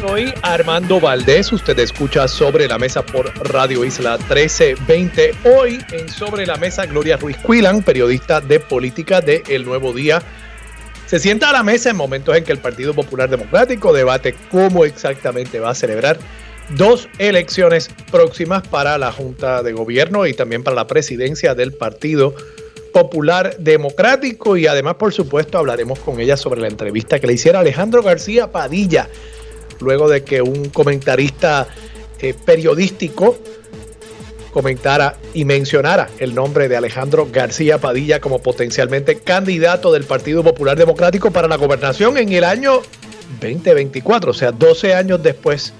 Soy Armando Valdés. Usted escucha Sobre la Mesa por Radio Isla 1320. Hoy en Sobre la Mesa, Gloria Ruiz Cuilan, periodista de política de El Nuevo Día, se sienta a la mesa en momentos en que el Partido Popular Democrático debate cómo exactamente va a celebrar dos elecciones próximas para la Junta de Gobierno y también para la presidencia del Partido Popular Democrático y además, por supuesto, hablaremos con ella sobre la entrevista que le hiciera Alejandro García Padilla, luego de que un comentarista eh, periodístico comentara y mencionara el nombre de Alejandro García Padilla como potencialmente candidato del Partido Popular Democrático para la gobernación en el año 2024, o sea, 12 años después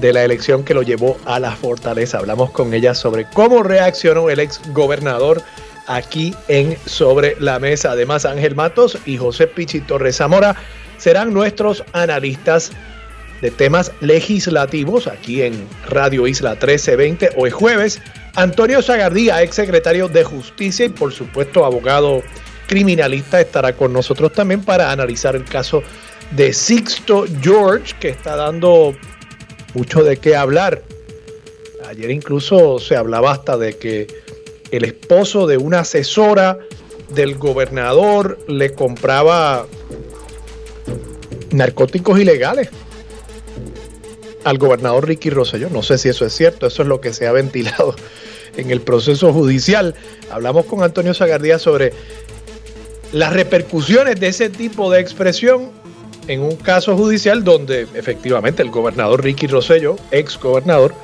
de la elección que lo llevó a la fortaleza. Hablamos con ella sobre cómo reaccionó el ex gobernador aquí en Sobre la Mesa. Además, Ángel Matos y José Pichi Torres Zamora serán nuestros analistas de temas legislativos aquí en Radio Isla 1320 hoy jueves. Antonio Zagardía, ex secretario de Justicia y por supuesto abogado criminalista, estará con nosotros también para analizar el caso de Sixto George, que está dando mucho de qué hablar. Ayer incluso se hablaba hasta de que el esposo de una asesora del gobernador le compraba narcóticos ilegales al gobernador Ricky Rosselló. No sé si eso es cierto, eso es lo que se ha ventilado en el proceso judicial. Hablamos con Antonio Zagardía sobre las repercusiones de ese tipo de expresión en un caso judicial donde efectivamente el gobernador Ricky Rosselló, ex gobernador,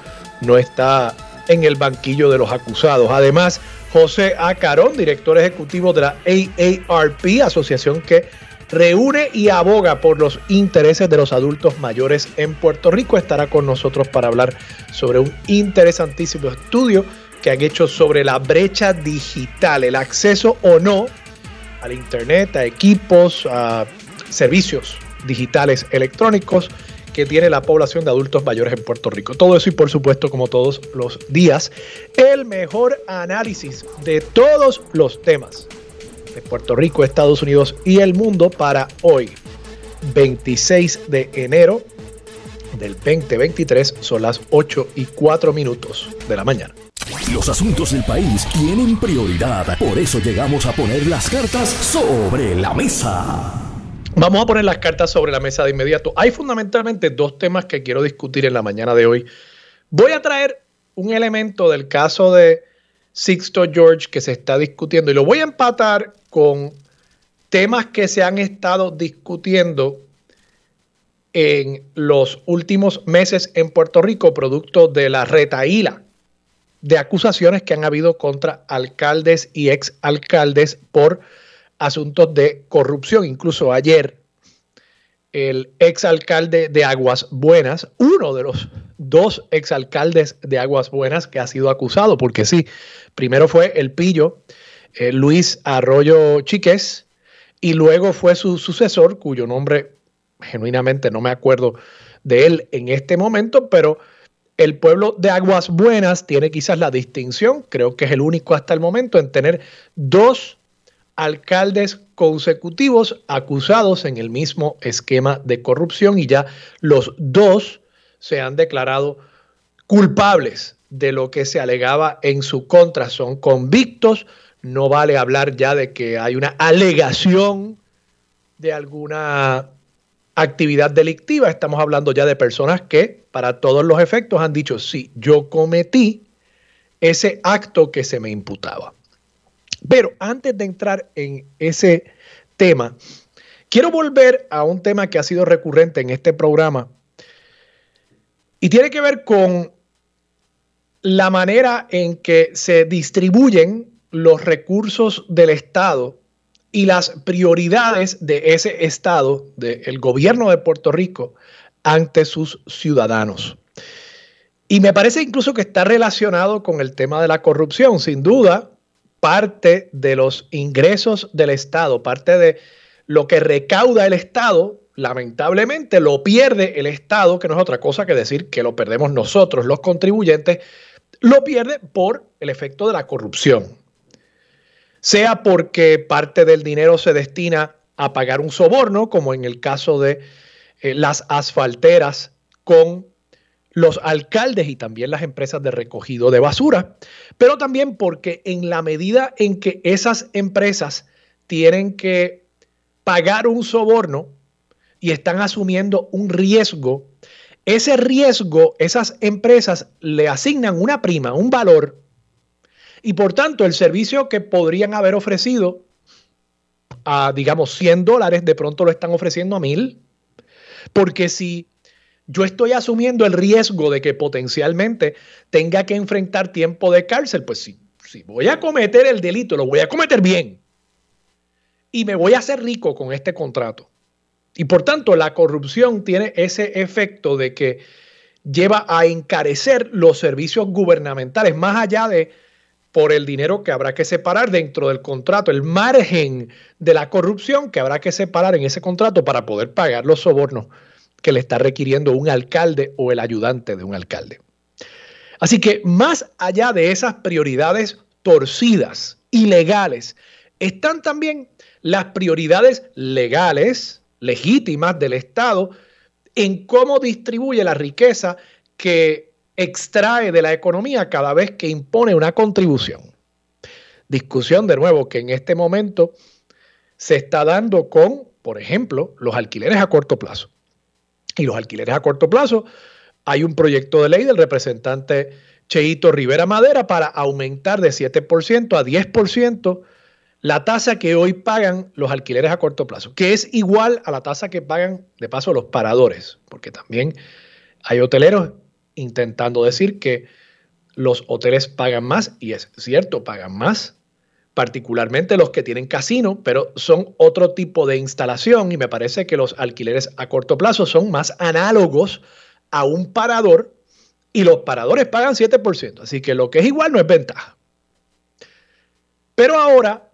no está en el banquillo de los acusados. Además, José Acarón, director ejecutivo de la AARP, asociación que reúne y aboga por los intereses de los adultos mayores en Puerto Rico, estará con nosotros para hablar sobre un interesantísimo estudio que han hecho sobre la brecha digital, el acceso o no al Internet, a equipos, a servicios digitales electrónicos que tiene la población de adultos mayores en Puerto Rico. Todo eso y por supuesto, como todos los días, el mejor análisis de todos los temas de Puerto Rico, Estados Unidos y el mundo para hoy, 26 de enero del 2023, son las 8 y 4 minutos de la mañana. Los asuntos del país tienen prioridad, por eso llegamos a poner las cartas sobre la mesa. Vamos a poner las cartas sobre la mesa de inmediato. Hay fundamentalmente dos temas que quiero discutir en la mañana de hoy. Voy a traer un elemento del caso de Sixto George que se está discutiendo y lo voy a empatar con temas que se han estado discutiendo en los últimos meses en Puerto Rico, producto de la retaíla de acusaciones que han habido contra alcaldes y exalcaldes por asuntos de corrupción. Incluso ayer, el exalcalde de Aguas Buenas, uno de los dos exalcaldes de Aguas Buenas que ha sido acusado, porque sí, primero fue el pillo eh, Luis Arroyo Chiques y luego fue su sucesor, cuyo nombre genuinamente no me acuerdo de él en este momento, pero el pueblo de Aguas Buenas tiene quizás la distinción, creo que es el único hasta el momento, en tener dos alcaldes consecutivos acusados en el mismo esquema de corrupción y ya los dos se han declarado culpables de lo que se alegaba en su contra. Son convictos, no vale hablar ya de que hay una alegación de alguna actividad delictiva, estamos hablando ya de personas que para todos los efectos han dicho, sí, yo cometí ese acto que se me imputaba. Pero antes de entrar en ese tema, quiero volver a un tema que ha sido recurrente en este programa y tiene que ver con la manera en que se distribuyen los recursos del Estado y las prioridades de ese Estado, del gobierno de Puerto Rico, ante sus ciudadanos. Y me parece incluso que está relacionado con el tema de la corrupción. Sin duda, parte de los ingresos del Estado, parte de lo que recauda el Estado, lamentablemente lo pierde el Estado, que no es otra cosa que decir que lo perdemos nosotros, los contribuyentes, lo pierde por el efecto de la corrupción. Sea porque parte del dinero se destina a pagar un soborno, como en el caso de eh, las asfalteras con los alcaldes y también las empresas de recogido de basura, pero también porque en la medida en que esas empresas tienen que pagar un soborno y están asumiendo un riesgo, ese riesgo, esas empresas le asignan una prima, un valor, y por tanto el servicio que podrían haber ofrecido a, digamos, 100 dólares, de pronto lo están ofreciendo a mil. Porque si yo estoy asumiendo el riesgo de que potencialmente tenga que enfrentar tiempo de cárcel, pues si voy a cometer el delito, lo voy a cometer bien. Y me voy a hacer rico con este contrato. Y por tanto, la corrupción tiene ese efecto de que lleva a encarecer los servicios gubernamentales, más allá de por el dinero que habrá que separar dentro del contrato, el margen de la corrupción que habrá que separar en ese contrato para poder pagar los sobornos que le está requiriendo un alcalde o el ayudante de un alcalde. Así que más allá de esas prioridades torcidas, ilegales, están también las prioridades legales, legítimas del Estado en cómo distribuye la riqueza que extrae de la economía cada vez que impone una contribución. Discusión de nuevo que en este momento se está dando con, por ejemplo, los alquileres a corto plazo. Y los alquileres a corto plazo, hay un proyecto de ley del representante Cheito Rivera Madera para aumentar de 7% a 10% la tasa que hoy pagan los alquileres a corto plazo, que es igual a la tasa que pagan de paso los paradores, porque también hay hoteleros intentando decir que los hoteles pagan más, y es cierto, pagan más, particularmente los que tienen casino, pero son otro tipo de instalación y me parece que los alquileres a corto plazo son más análogos a un parador y los paradores pagan 7%, así que lo que es igual no es ventaja. Pero ahora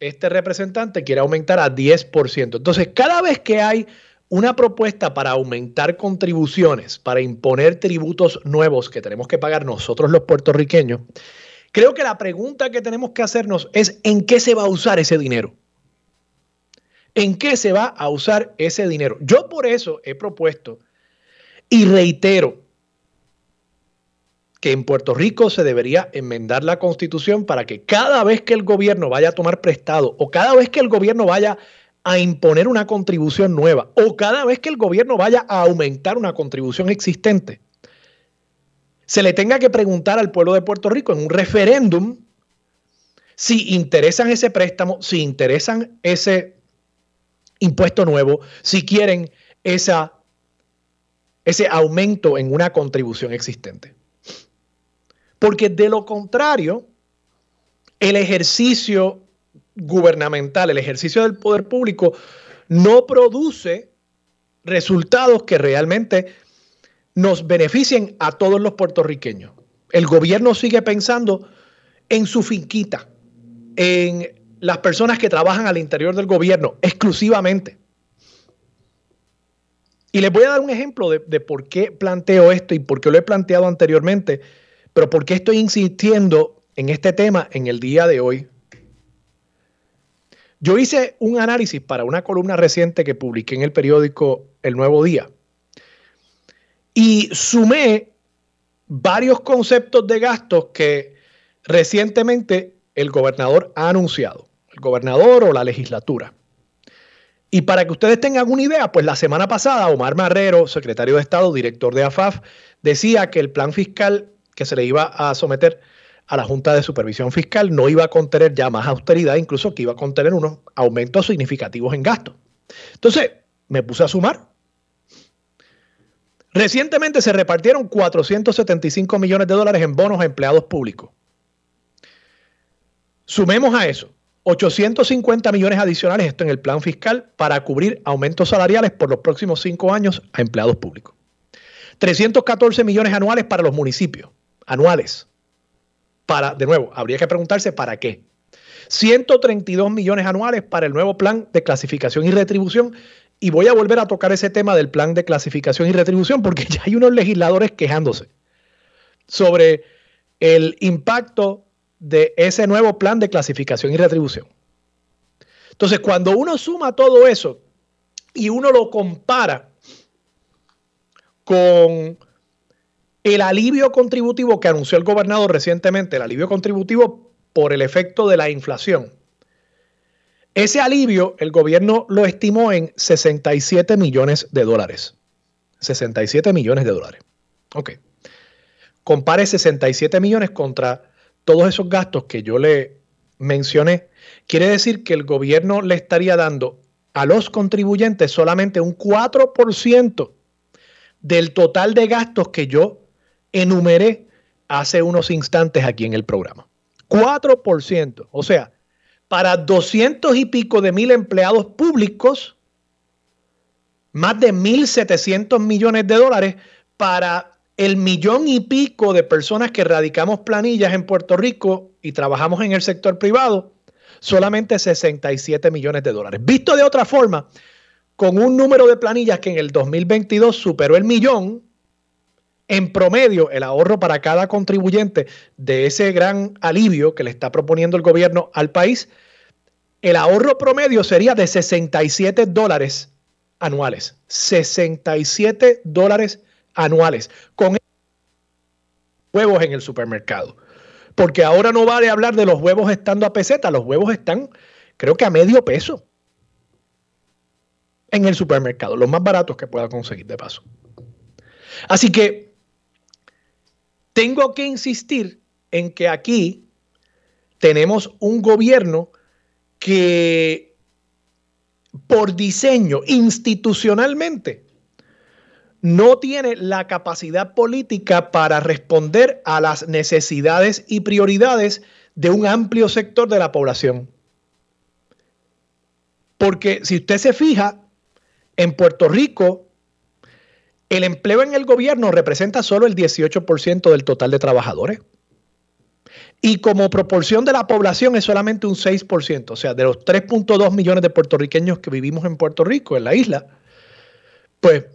este representante quiere aumentar a 10%. Entonces, cada vez que hay una propuesta para aumentar contribuciones, para imponer tributos nuevos que tenemos que pagar nosotros los puertorriqueños, creo que la pregunta que tenemos que hacernos es ¿en qué se va a usar ese dinero? ¿En qué se va a usar ese dinero? Yo por eso he propuesto y reitero que en Puerto Rico se debería enmendar la constitución para que cada vez que el gobierno vaya a tomar prestado o cada vez que el gobierno vaya a imponer una contribución nueva o cada vez que el gobierno vaya a aumentar una contribución existente, se le tenga que preguntar al pueblo de Puerto Rico en un referéndum si interesan ese préstamo, si interesan ese impuesto nuevo, si quieren esa, ese aumento en una contribución existente. Porque de lo contrario, el ejercicio gubernamental, el ejercicio del poder público, no produce resultados que realmente nos beneficien a todos los puertorriqueños. El gobierno sigue pensando en su finquita, en las personas que trabajan al interior del gobierno exclusivamente. Y les voy a dar un ejemplo de, de, por qué planteo esto y por qué lo he planteado anteriormente, pero por qué estoy insistiendo en este tema en el día de hoy. Yo hice un análisis para una columna reciente que publiqué en el periódico El Nuevo Día y sumé varios conceptos de gastos que recientemente el gobernador ha anunciado, el gobernador o la legislatura. Y para que ustedes tengan una idea, pues la semana pasada Omar Marrero, secretario de Estado, director de AFAF, decía que el plan fiscal que se le iba a someter a la Junta de Supervisión Fiscal no iba a contener ya más austeridad, incluso que iba a contener unos aumentos significativos en gastos. Entonces, me puse a sumar. Recientemente se repartieron 475 millones de dólares en bonos a empleados públicos. Sumemos a eso 850 millones adicionales, esto en el plan fiscal, para cubrir aumentos salariales por los próximos cinco años a empleados públicos. 314 millones anuales para los municipios, anuales. Para, de nuevo, habría que preguntarse para qué. 132 millones anuales para el nuevo plan de clasificación y retribución. Y voy a volver a tocar ese tema del plan de clasificación y retribución porque ya hay unos legisladores quejándose sobre el impacto de ese nuevo plan de clasificación y retribución. Entonces, cuando uno suma todo eso y uno lo compara con el alivio contributivo que anunció el gobernador recientemente, el alivio contributivo por el efecto de la inflación. Ese alivio el gobierno lo estimó en 67 millones de dólares. 67 millones de dólares. Ok. Compare 67 millones contra todos esos gastos que yo le mencioné. Quiere decir que el gobierno le estaría dando a los contribuyentes solamente un 4% del total de gastos que yo enumeré hace unos instantes aquí en el programa. 4%. O sea, para 200 y pico de mil empleados públicos, más de 1.700 millones de dólares para el millón y pico de personas que radicamos planillas en Puerto Rico y trabajamos en el sector privado, solamente 67 millones de dólares. Visto de otra forma, con un número de planillas que en el 2022 superó el millón, en promedio, el ahorro para cada contribuyente de ese gran alivio que le está proponiendo el gobierno al país, el ahorro promedio sería de 67 dólares anuales. 67 dólares anuales con huevos en el supermercado. Porque ahora no vale hablar de los huevos estando a peseta, los huevos están creo que a medio peso en el supermercado, los más baratos que pueda conseguir de paso. Así que tengo que insistir en que aquí tenemos un gobierno que por diseño, institucionalmente, no tiene la capacidad política para responder a las necesidades y prioridades de un amplio sector de la población. Porque si usted se fija, en Puerto Rico, el empleo en el gobierno representa solo el 18% del total de trabajadores. Y como proporción de la población es solamente un 6%, o sea, de los 3.2 millones de puertorriqueños que vivimos en Puerto Rico, en la isla, pues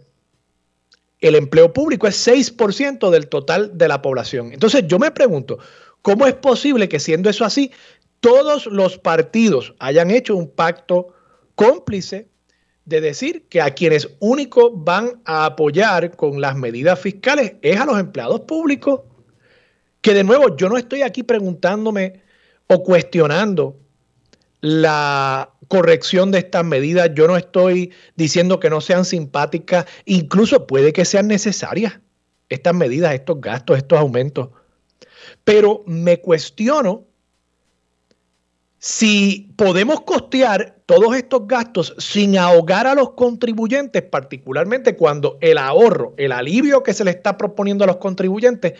el empleo público es 6% del total de la población. Entonces yo me pregunto, ¿cómo es posible que siendo eso así, todos los partidos hayan hecho un pacto cómplice de decir que a quienes únicos van a apoyar con las medidas fiscales es a los empleados públicos? Que de nuevo, yo no estoy aquí preguntándome o cuestionando la corrección de estas medidas. Yo no estoy diciendo que no sean simpáticas, incluso puede que sean necesarias estas medidas, estos gastos, estos aumentos. Pero me cuestiono si podemos costear todos estos gastos sin ahogar a los contribuyentes, particularmente cuando el ahorro, el alivio que se le está proponiendo a los contribuyentes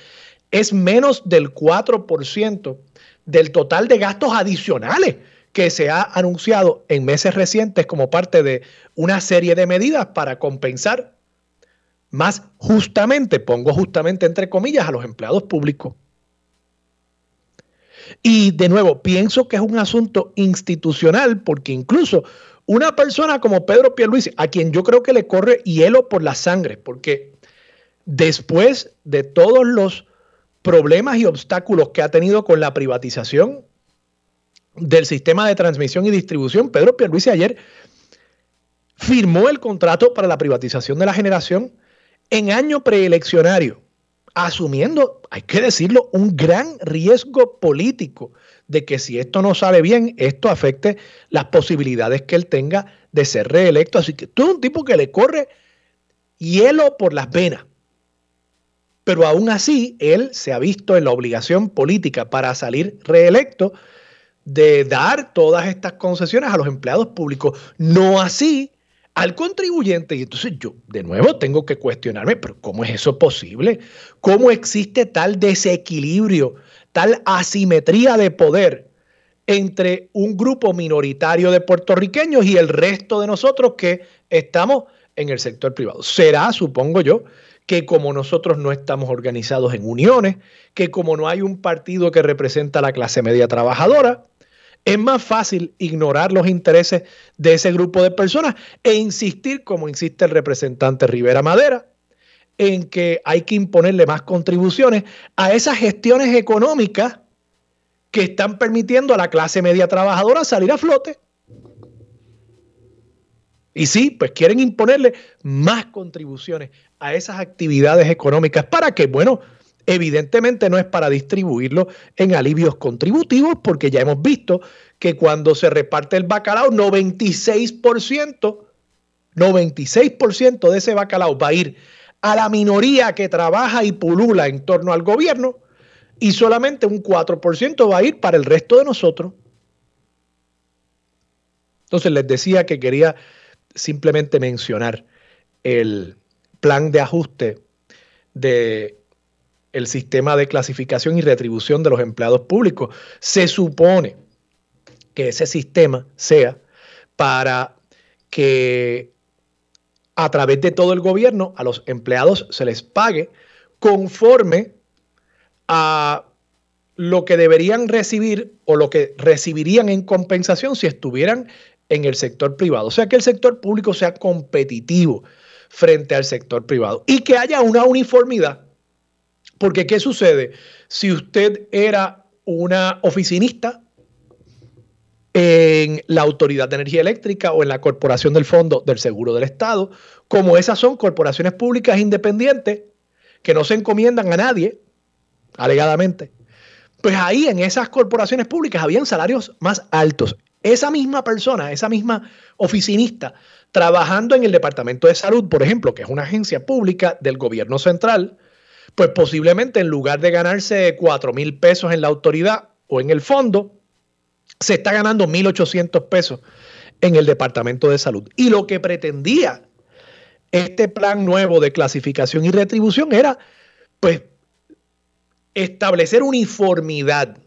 es menos del 4% del total de gastos adicionales que se ha anunciado en meses recientes como parte de una serie de medidas para compensar más justamente, pongo justamente entre comillas, a los empleados públicos. Y de nuevo, pienso que es un asunto institucional porque incluso una persona como Pedro Pierluisi, a quien yo creo que le corre hielo por la sangre, porque después de todos los problemas y obstáculos que ha tenido con la privatización del sistema de transmisión y distribución. Pedro Pierluisi ayer firmó el contrato para la privatización de la generación en año preeleccionario, asumiendo, hay que decirlo, un gran riesgo político de que si esto no sale bien, esto afecte las posibilidades que él tenga de ser reelecto. Así que tú es un tipo que le corre hielo por las venas. Pero aún así, él se ha visto en la obligación política para salir reelecto de dar todas estas concesiones a los empleados públicos, no así al contribuyente. Y entonces yo, de nuevo, tengo que cuestionarme, pero ¿cómo es eso posible? ¿Cómo existe tal desequilibrio, tal asimetría de poder entre un grupo minoritario de puertorriqueños y el resto de nosotros que estamos en el sector privado? Será, supongo yo, que como nosotros no estamos organizados en uniones, que como no hay un partido que representa a la clase media trabajadora, es más fácil ignorar los intereses de ese grupo de personas e insistir, como insiste el representante Rivera Madera, en que hay que imponerle más contribuciones a esas gestiones económicas que están permitiendo a la clase media trabajadora salir a flote. Y sí, pues quieren imponerle más contribuciones a esas actividades económicas para que, bueno, evidentemente no es para distribuirlo en alivios contributivos, porque ya hemos visto que cuando se reparte el bacalao, 96%, 96% de ese bacalao va a ir a la minoría que trabaja y pulula en torno al gobierno y solamente un 4% va a ir para el resto de nosotros. Entonces les decía que quería simplemente mencionar el plan de ajuste de el sistema de clasificación y retribución de los empleados públicos. Se supone que ese sistema sea para que a través de todo el gobierno a los empleados se les pague conforme a lo que deberían recibir o lo que recibirían en compensación si estuvieran en el sector privado. O sea, que el sector público sea competitivo frente al sector privado y que haya una uniformidad. Porque ¿qué sucede? Si usted era una oficinista en la Autoridad de Energía Eléctrica o en la Corporación del Fondo del Seguro del Estado, como esas son corporaciones públicas independientes que no se encomiendan a nadie, alegadamente, pues ahí en esas corporaciones públicas habían salarios más altos. Esa misma persona, esa misma oficinista, trabajando en el Departamento de Salud, por ejemplo, que es una agencia pública del gobierno central, pues posiblemente en lugar de ganarse 4 mil pesos en la autoridad o en el fondo, se está ganando 1.800 pesos en el Departamento de Salud. Y lo que pretendía este plan nuevo de clasificación y retribución era, pues, establecer uniformidad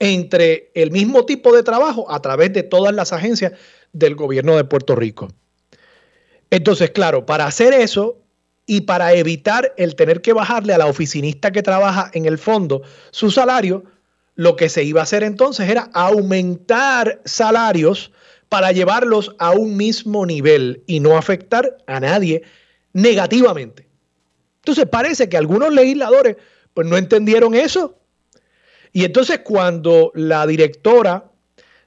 entre el mismo tipo de trabajo a través de todas las agencias del gobierno de Puerto Rico. Entonces, claro, para hacer eso y para evitar el tener que bajarle a la oficinista que trabaja en el fondo su salario, lo que se iba a hacer entonces era aumentar salarios para llevarlos a un mismo nivel y no afectar a nadie negativamente. Entonces parece que algunos legisladores pues no entendieron eso. Y entonces cuando la directora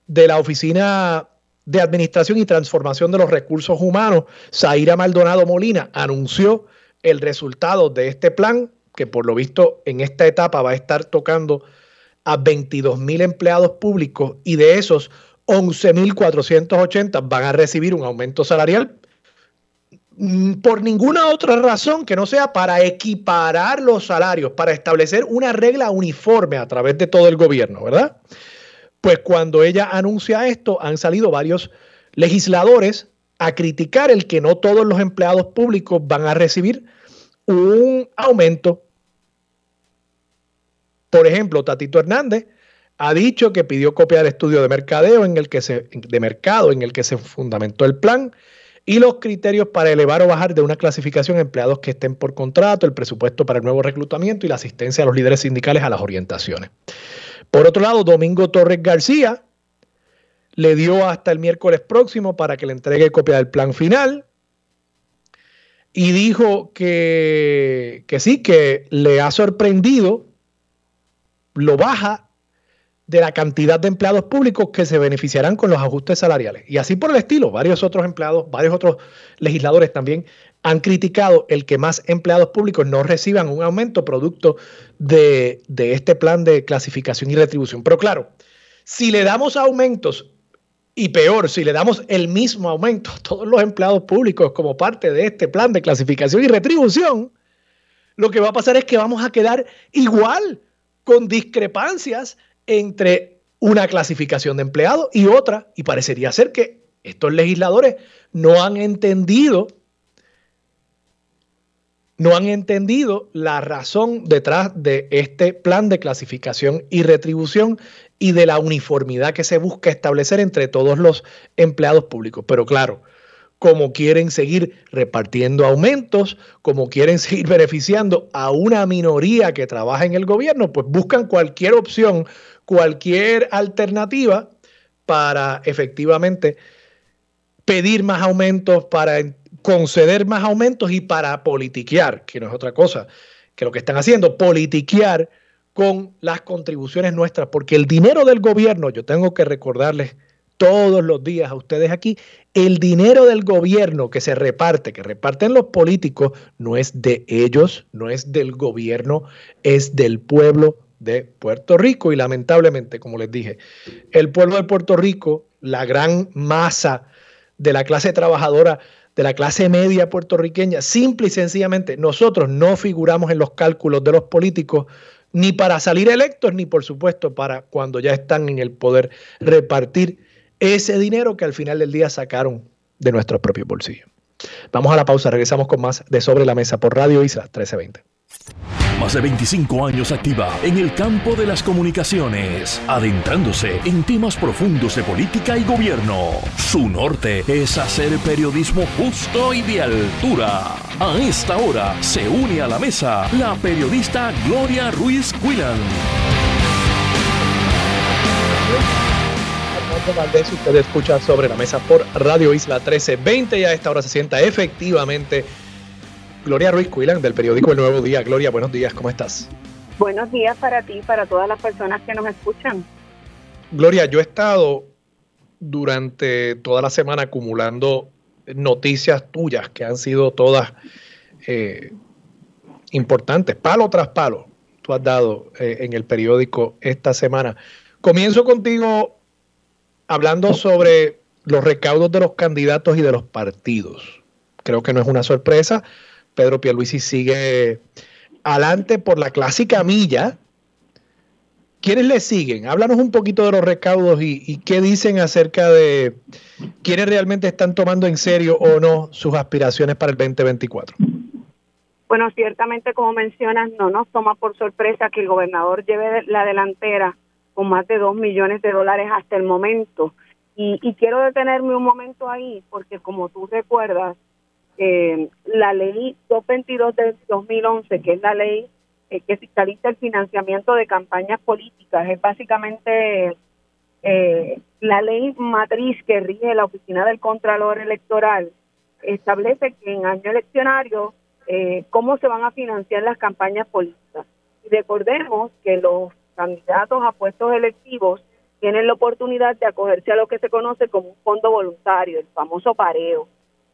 de la Oficina de Administración y Transformación de los Recursos Humanos, Zaira Maldonado Molina, anunció el resultado de este plan, que por lo visto en esta etapa va a estar tocando a 22 mil empleados públicos y de esos 11.480 van a recibir un aumento salarial mm, por ninguna otra razón que no sea para equiparar los salarios, para establecer una regla uniforme a través de todo el gobierno, ¿verdad? Pues cuando ella anuncia esto, han salido varios legisladores a criticar el que no todos los empleados públicos van a recibir un aumento por ejemplo, Tatito Hernández ha dicho que pidió copia del estudio de mercadeo en el que se, de mercado en el que se fundamentó el plan y los criterios para elevar o bajar de una clasificación empleados que estén por contrato, el presupuesto para el nuevo reclutamiento y la asistencia a los líderes sindicales a las orientaciones. Por otro lado, Domingo Torres García le dio hasta el miércoles próximo para que le entregue copia del plan final y dijo que, que sí, que le ha sorprendido lo baja de la cantidad de empleados públicos que se beneficiarán con los ajustes salariales. Y así por el estilo, varios otros empleados, varios otros legisladores también han criticado el que más empleados públicos no reciban un aumento producto de, este plan de clasificación y retribución. Pero claro, si le damos aumentos y peor, si le damos el mismo aumento a todos los empleados públicos como parte de este plan de clasificación y retribución, lo que va a pasar es que vamos a quedar igual con discrepancias entre una clasificación de empleados y otra, y parecería ser que estos legisladores no han entendido no han entendido la razón detrás de este plan de clasificación y retribución y de la uniformidad que se busca establecer entre todos los empleados públicos. Pero claro, como quieren seguir repartiendo aumentos, como quieren seguir beneficiando a una minoría que trabaja en el gobierno, pues buscan cualquier opción, cualquier alternativa para efectivamente pedir más aumentos, para conceder más aumentos y para politiquear, que no es otra cosa que lo que están haciendo, politiquear con las contribuciones nuestras, porque el dinero del gobierno, yo tengo que recordarles todos los días a ustedes aquí, el dinero del gobierno que se reparte, que reparten los políticos, no es de ellos, no es del gobierno, es del pueblo de Puerto Rico. Y lamentablemente, como les dije, el pueblo de Puerto Rico, la gran masa de la clase trabajadora, de la clase media puertorriqueña, simple y sencillamente, nosotros no figuramos en los cálculos de los políticos ni para salir electos, ni por supuesto para cuando ya están en el poder repartir ese dinero que al final del día sacaron de nuestros propios bolsillos. Vamos a la pausa, regresamos con más de Sobre la Mesa por Radio Isla 1320. Más de 25 años activa en el campo de las comunicaciones, adentrándose en temas profundos de política y gobierno. Su norte es hacer periodismo justo y de altura. A esta hora se une a la mesa la periodista Gloria Ruiz Quillan. Valdés, usted escucha sobre la mesa por Radio Isla 1320 y a esta hora se sienta efectivamente Gloria Ruiz Cuilan del periódico El Nuevo Día. Gloria, buenos días, ¿cómo estás? Buenos días para ti y para todas las personas que nos escuchan. Gloria, yo he estado durante toda la semana acumulando noticias tuyas que han sido todas eh, importantes, palo tras palo. Tú has dado eh, en el periódico esta semana. Comienzo contigo hablando sobre los recaudos de los candidatos y de los partidos. Creo que no es una sorpresa. Pedro Pierluisi sigue adelante por la clásica milla. ¿Quiénes le siguen? Háblanos un poquito de los recaudos y, qué dicen acerca de quiénes realmente están tomando en serio o no sus aspiraciones para el 2024. Bueno, ciertamente, como mencionas, no nos toma por sorpresa que el gobernador lleve la delantera con más de dos millones de dólares hasta el momento. Y, y quiero detenerme un momento ahí, porque como tú recuerdas, eh, la ley 222 de 2011, que es la ley eh, que fiscaliza el financiamiento de campañas políticas, es básicamente eh, la ley matriz que rige la Oficina del Contralor Electoral, establece que en año eleccionario eh, cómo se van a financiar las campañas políticas. Y recordemos que los candidatos a puestos electivos tienen la oportunidad de acogerse a lo que se conoce como un fondo voluntario, el famoso pareo.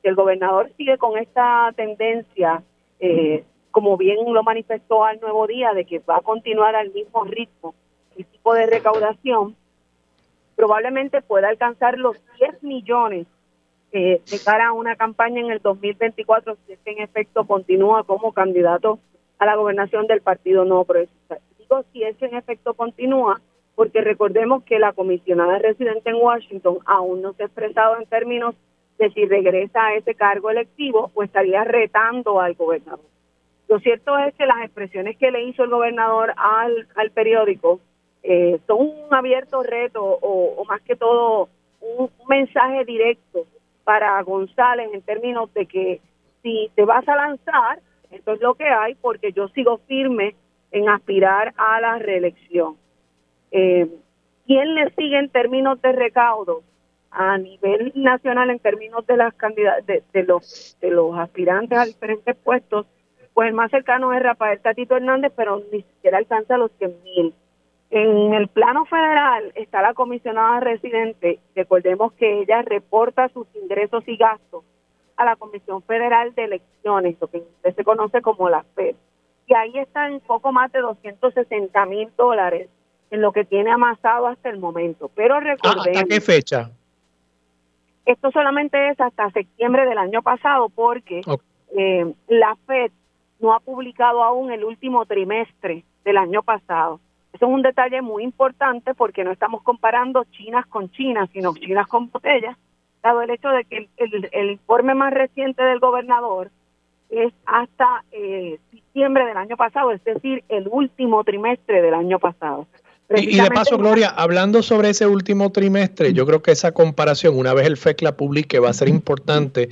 Si el gobernador sigue con esta tendencia, eh, como bien lo manifestó al nuevo día, de que va a continuar al mismo ritmo el tipo de recaudación, probablemente pueda alcanzar los 10 millones eh, de cara a una campaña en el 2024 si es que en efecto continúa como candidato a la gobernación del Partido No Progresista. Si ese en efecto continúa, porque recordemos que la comisionada residente en Washington aún no se ha expresado en términos de si regresa a ese cargo electivo o estaría retando al gobernador. Lo cierto es que las expresiones que le hizo el gobernador al, al periódico eh, son un abierto reto o, más que todo un, mensaje directo para González en términos de que si te vas a lanzar, esto es lo que hay, porque yo sigo firme en aspirar a la reelección. Eh, ¿Quién le sigue en términos de recaudo a nivel nacional en términos de las de, de, los de los aspirantes a diferentes puestos? Pues el más cercano es Rafael Tatito Hernández, pero ni siquiera alcanza los 100 mil. En el plano federal está la comisionada residente. Recordemos que ella reporta sus ingresos y gastos a la Comisión Federal de Elecciones, lo que se conoce como la FED y ahí están poco más de 260 mil dólares en lo que tiene amasado hasta el momento. Pero recordemos... ¿Hasta qué fecha? Esto solamente es hasta septiembre del año pasado porque eh, la FED no ha publicado aún el último trimestre del año pasado. Eso es un detalle muy importante porque no estamos comparando chinas con chinas, sino chinas con botellas, dado el hecho de que el informe más reciente del gobernador es hasta eh, diciembre del año pasado, es decir, el último trimestre del año pasado. Y, de paso, Gloria, hablando sobre ese último trimestre, yo creo que esa comparación, una vez el FEC la publique, va a ser importante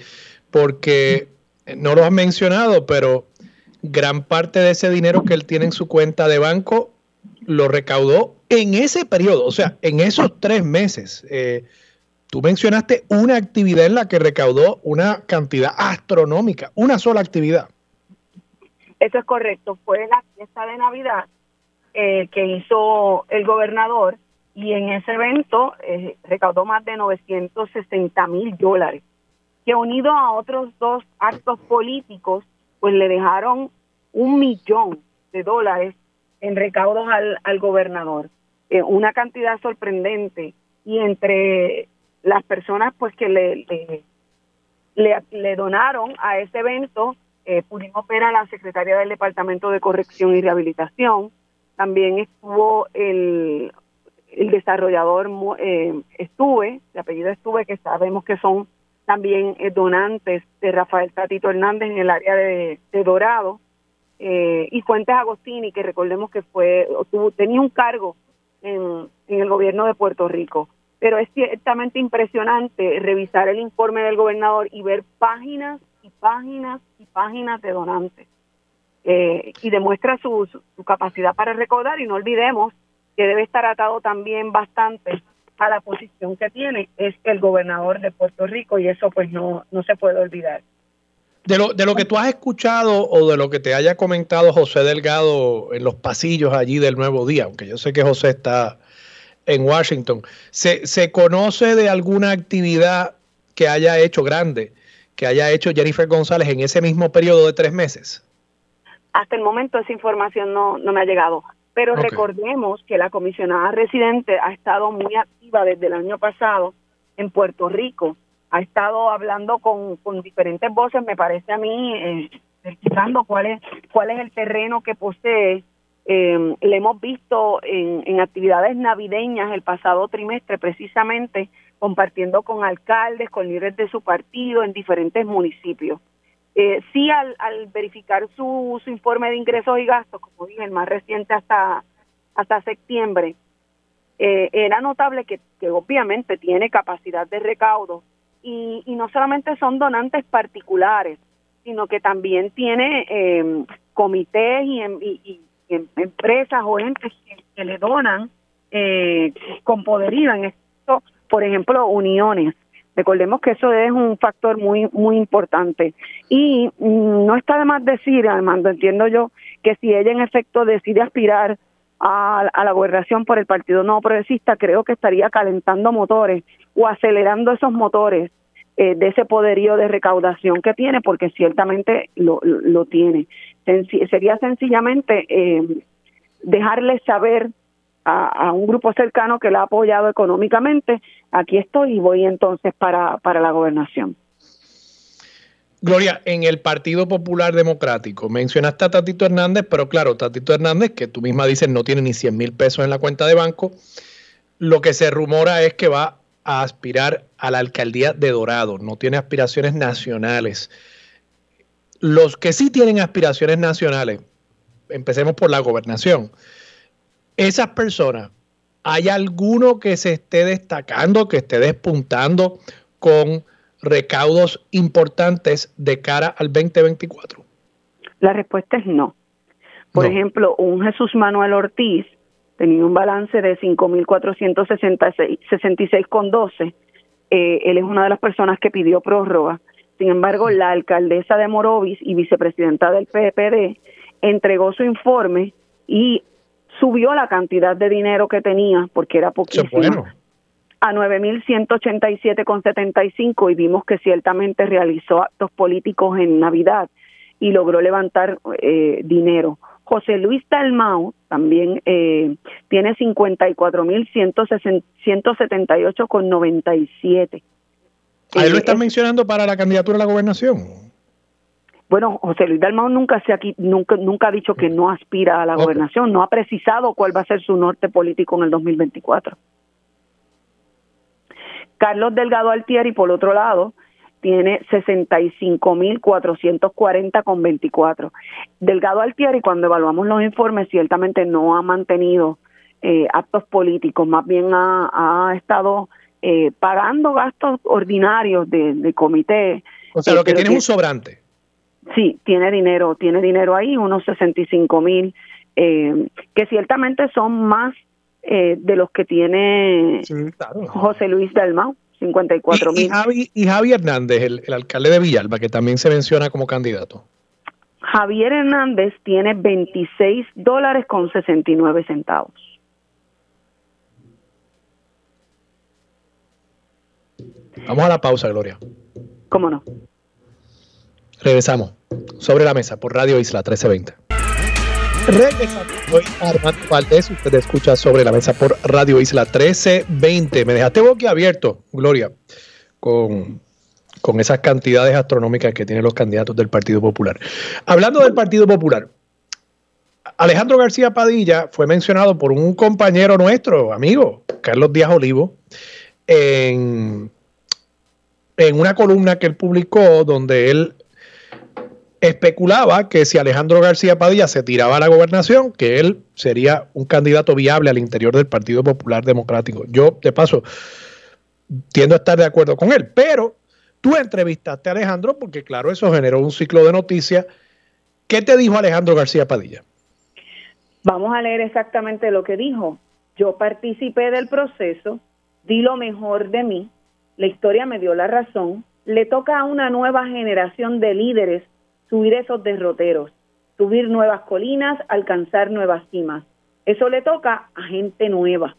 porque eh, no lo has mencionado, pero gran parte de ese dinero que él tiene en su cuenta de banco lo recaudó en ese periodo, o sea, en esos tres meses. Eh, tú mencionaste una actividad en la que recaudó una cantidad astronómica, una sola actividad. Eso es correcto, fue la fiesta de Navidad eh, que hizo el gobernador y en ese evento eh, recaudó más de 960 mil dólares, que unido a otros dos actos políticos, pues le dejaron un millón de dólares en recaudos al, al gobernador. Eh, una cantidad sorprendente y entre las personas pues que le, le, le donaron a ese evento eh, pudimos ver a la secretaria del Departamento de Corrección y Rehabilitación, también estuvo el, el desarrollador eh, Estuve, de apellido Estuve, que sabemos que son también eh, donantes de Rafael Tatito Hernández en el área de, Dorado, eh, y Fuentes Agostini, que recordemos que fue tuvo, tenía un cargo en, en el gobierno de Puerto Rico. Pero es ciertamente impresionante revisar el informe del gobernador y ver páginas y páginas y páginas de donantes. Eh, y demuestra su, capacidad para recordar y no olvidemos que debe estar atado también bastante a la posición que tiene, es el gobernador de Puerto Rico y eso pues no, no se puede olvidar. De lo, de lo que tú has escuchado o de lo que te haya comentado José Delgado en los pasillos allí del Nuevo Día, aunque yo sé que José está en Washington, ¿se, se conoce de alguna actividad que haya hecho grande, que haya hecho Jennifer González en ese mismo periodo de tres meses? Hasta el momento esa información no, no me ha llegado. Pero recordemos que la comisionada residente ha estado muy activa desde el año pasado en Puerto Rico. Ha estado hablando con, con diferentes voces, me parece a mí, eh, explicando cuál es, cuál es el terreno que posee. Eh, le hemos visto en, en actividades navideñas el pasado trimestre, precisamente compartiendo con alcaldes, con líderes de su partido en diferentes municipios. Eh, sí, al, verificar su, informe de ingresos y gastos, como dije, el más reciente hasta, hasta septiembre, eh, era notable que, obviamente tiene capacidad de recaudo y, no solamente son donantes particulares, sino que también tiene eh, comités y, y, empresas o entes que, le donan eh, con poderío en esto, por ejemplo, uniones. Recordemos que eso es un factor muy muy importante y mm, no está de más decir, Armando, entiendo yo, que si ella en efecto decide aspirar a, la gobernación por el Partido No Progresista, creo que estaría calentando motores o acelerando esos motores eh, de ese poderío de recaudación que tiene, porque ciertamente lo, lo tiene. sería sencillamente eh, dejarle saber a, un grupo cercano que la ha apoyado económicamente, aquí estoy y voy entonces para, para la gobernación. Gloria, en el Partido Popular Democrático, mencionaste a Tatito Hernández, pero claro, Tatito Hernández, que tú misma dices no tiene ni 100 mil pesos en la cuenta de banco, lo que se rumora es que va a aspirar a la alcaldía de Dorado, no tiene aspiraciones nacionales. Los que sí tienen aspiraciones nacionales, empecemos por la gobernación, esas personas, ¿hay alguno que se esté destacando, que esté despuntando con recaudos importantes de cara al 2024? La respuesta es no. Por ejemplo, un Jesús Manuel Ortiz tenía un balance de 5.466,12. Eh, él es una de las personas que pidió prórroga. Sin embargo, la alcaldesa de Morovis y vicepresidenta del PPD entregó su informe y subió la cantidad de dinero que tenía, porque era poquísimo, bueno. a 9.187,75 y vimos que ciertamente realizó actos políticos en Navidad y logró levantar eh, dinero. José Luis Dalmau también eh, tiene 54.178,97. Ahí lo están mencionando para la candidatura a la gobernación. Bueno, José Luis Dalmau nunca, se aquí, nunca, nunca ha dicho que no aspira a la gobernación, no ha precisado cuál va a ser su norte político en el 2024. Carlos Delgado Altieri, por otro lado, tiene 65.440 con 24. Delgado Altieri, cuando evaluamos los informes, ciertamente no ha mantenido eh, actos políticos, más bien ha, estado eh, pagando gastos ordinarios de, comité. O sea, lo que tiene es un sobrante. Sí, tiene dinero, tiene dinero ahí, unos 65 mil, que ciertamente son más de los que tiene José Luis Dalmau. 54 mil. Y, Javi, Hernández, el, el, alcalde de Villalba, que también se menciona como candidato. Javier Hernández tiene 26 dólares con 69 centavos. Vamos a la pausa, Gloria. ¿Cómo no? Regresamos. Sobre la mesa por Radio Isla 1320. Regresamos. Soy Armando Valdés. Usted escucha sobre la mesa por Radio Isla 1320. Me dejaste boquiabierto, Gloria, con, con esas cantidades astronómicas que tienen los candidatos del Partido Popular. Hablando del Partido Popular, Alejandro García Padilla fue mencionado por un compañero nuestro, amigo, Carlos Díaz Olivo, en, en una columna que él publicó donde él especulaba que si Alejandro García Padilla se tiraba a la gobernación, que él sería un candidato viable al interior del Partido Popular Democrático. Yo, de paso, tiendo a estar de acuerdo con él, pero tú entrevistaste a Alejandro porque, claro, eso generó un ciclo de noticias. ¿Qué te dijo Alejandro García Padilla? Vamos a leer exactamente lo que dijo. Yo participé del proceso, di lo mejor de mí, la historia me dio la razón, le toca a una nueva generación de líderes subir esos derroteros, subir nuevas colinas, alcanzar nuevas cimas. Eso le toca a gente nueva.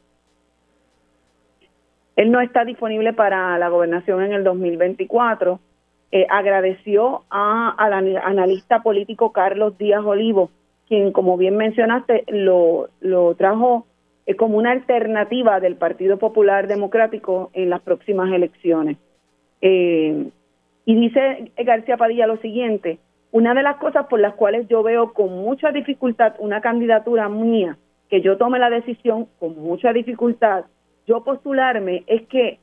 Él no está disponible para la gobernación en el 2024. Eh, agradeció al analista político Carlos Díaz Olivo, quien, como bien mencionaste, lo, lo trajo eh, como una alternativa del Partido Popular Democrático en las próximas elecciones. Eh, y dice García Padilla lo siguiente, una de las cosas por las cuales yo veo con mucha dificultad una candidatura mía, que yo tome la decisión con mucha dificultad, yo postularme, es que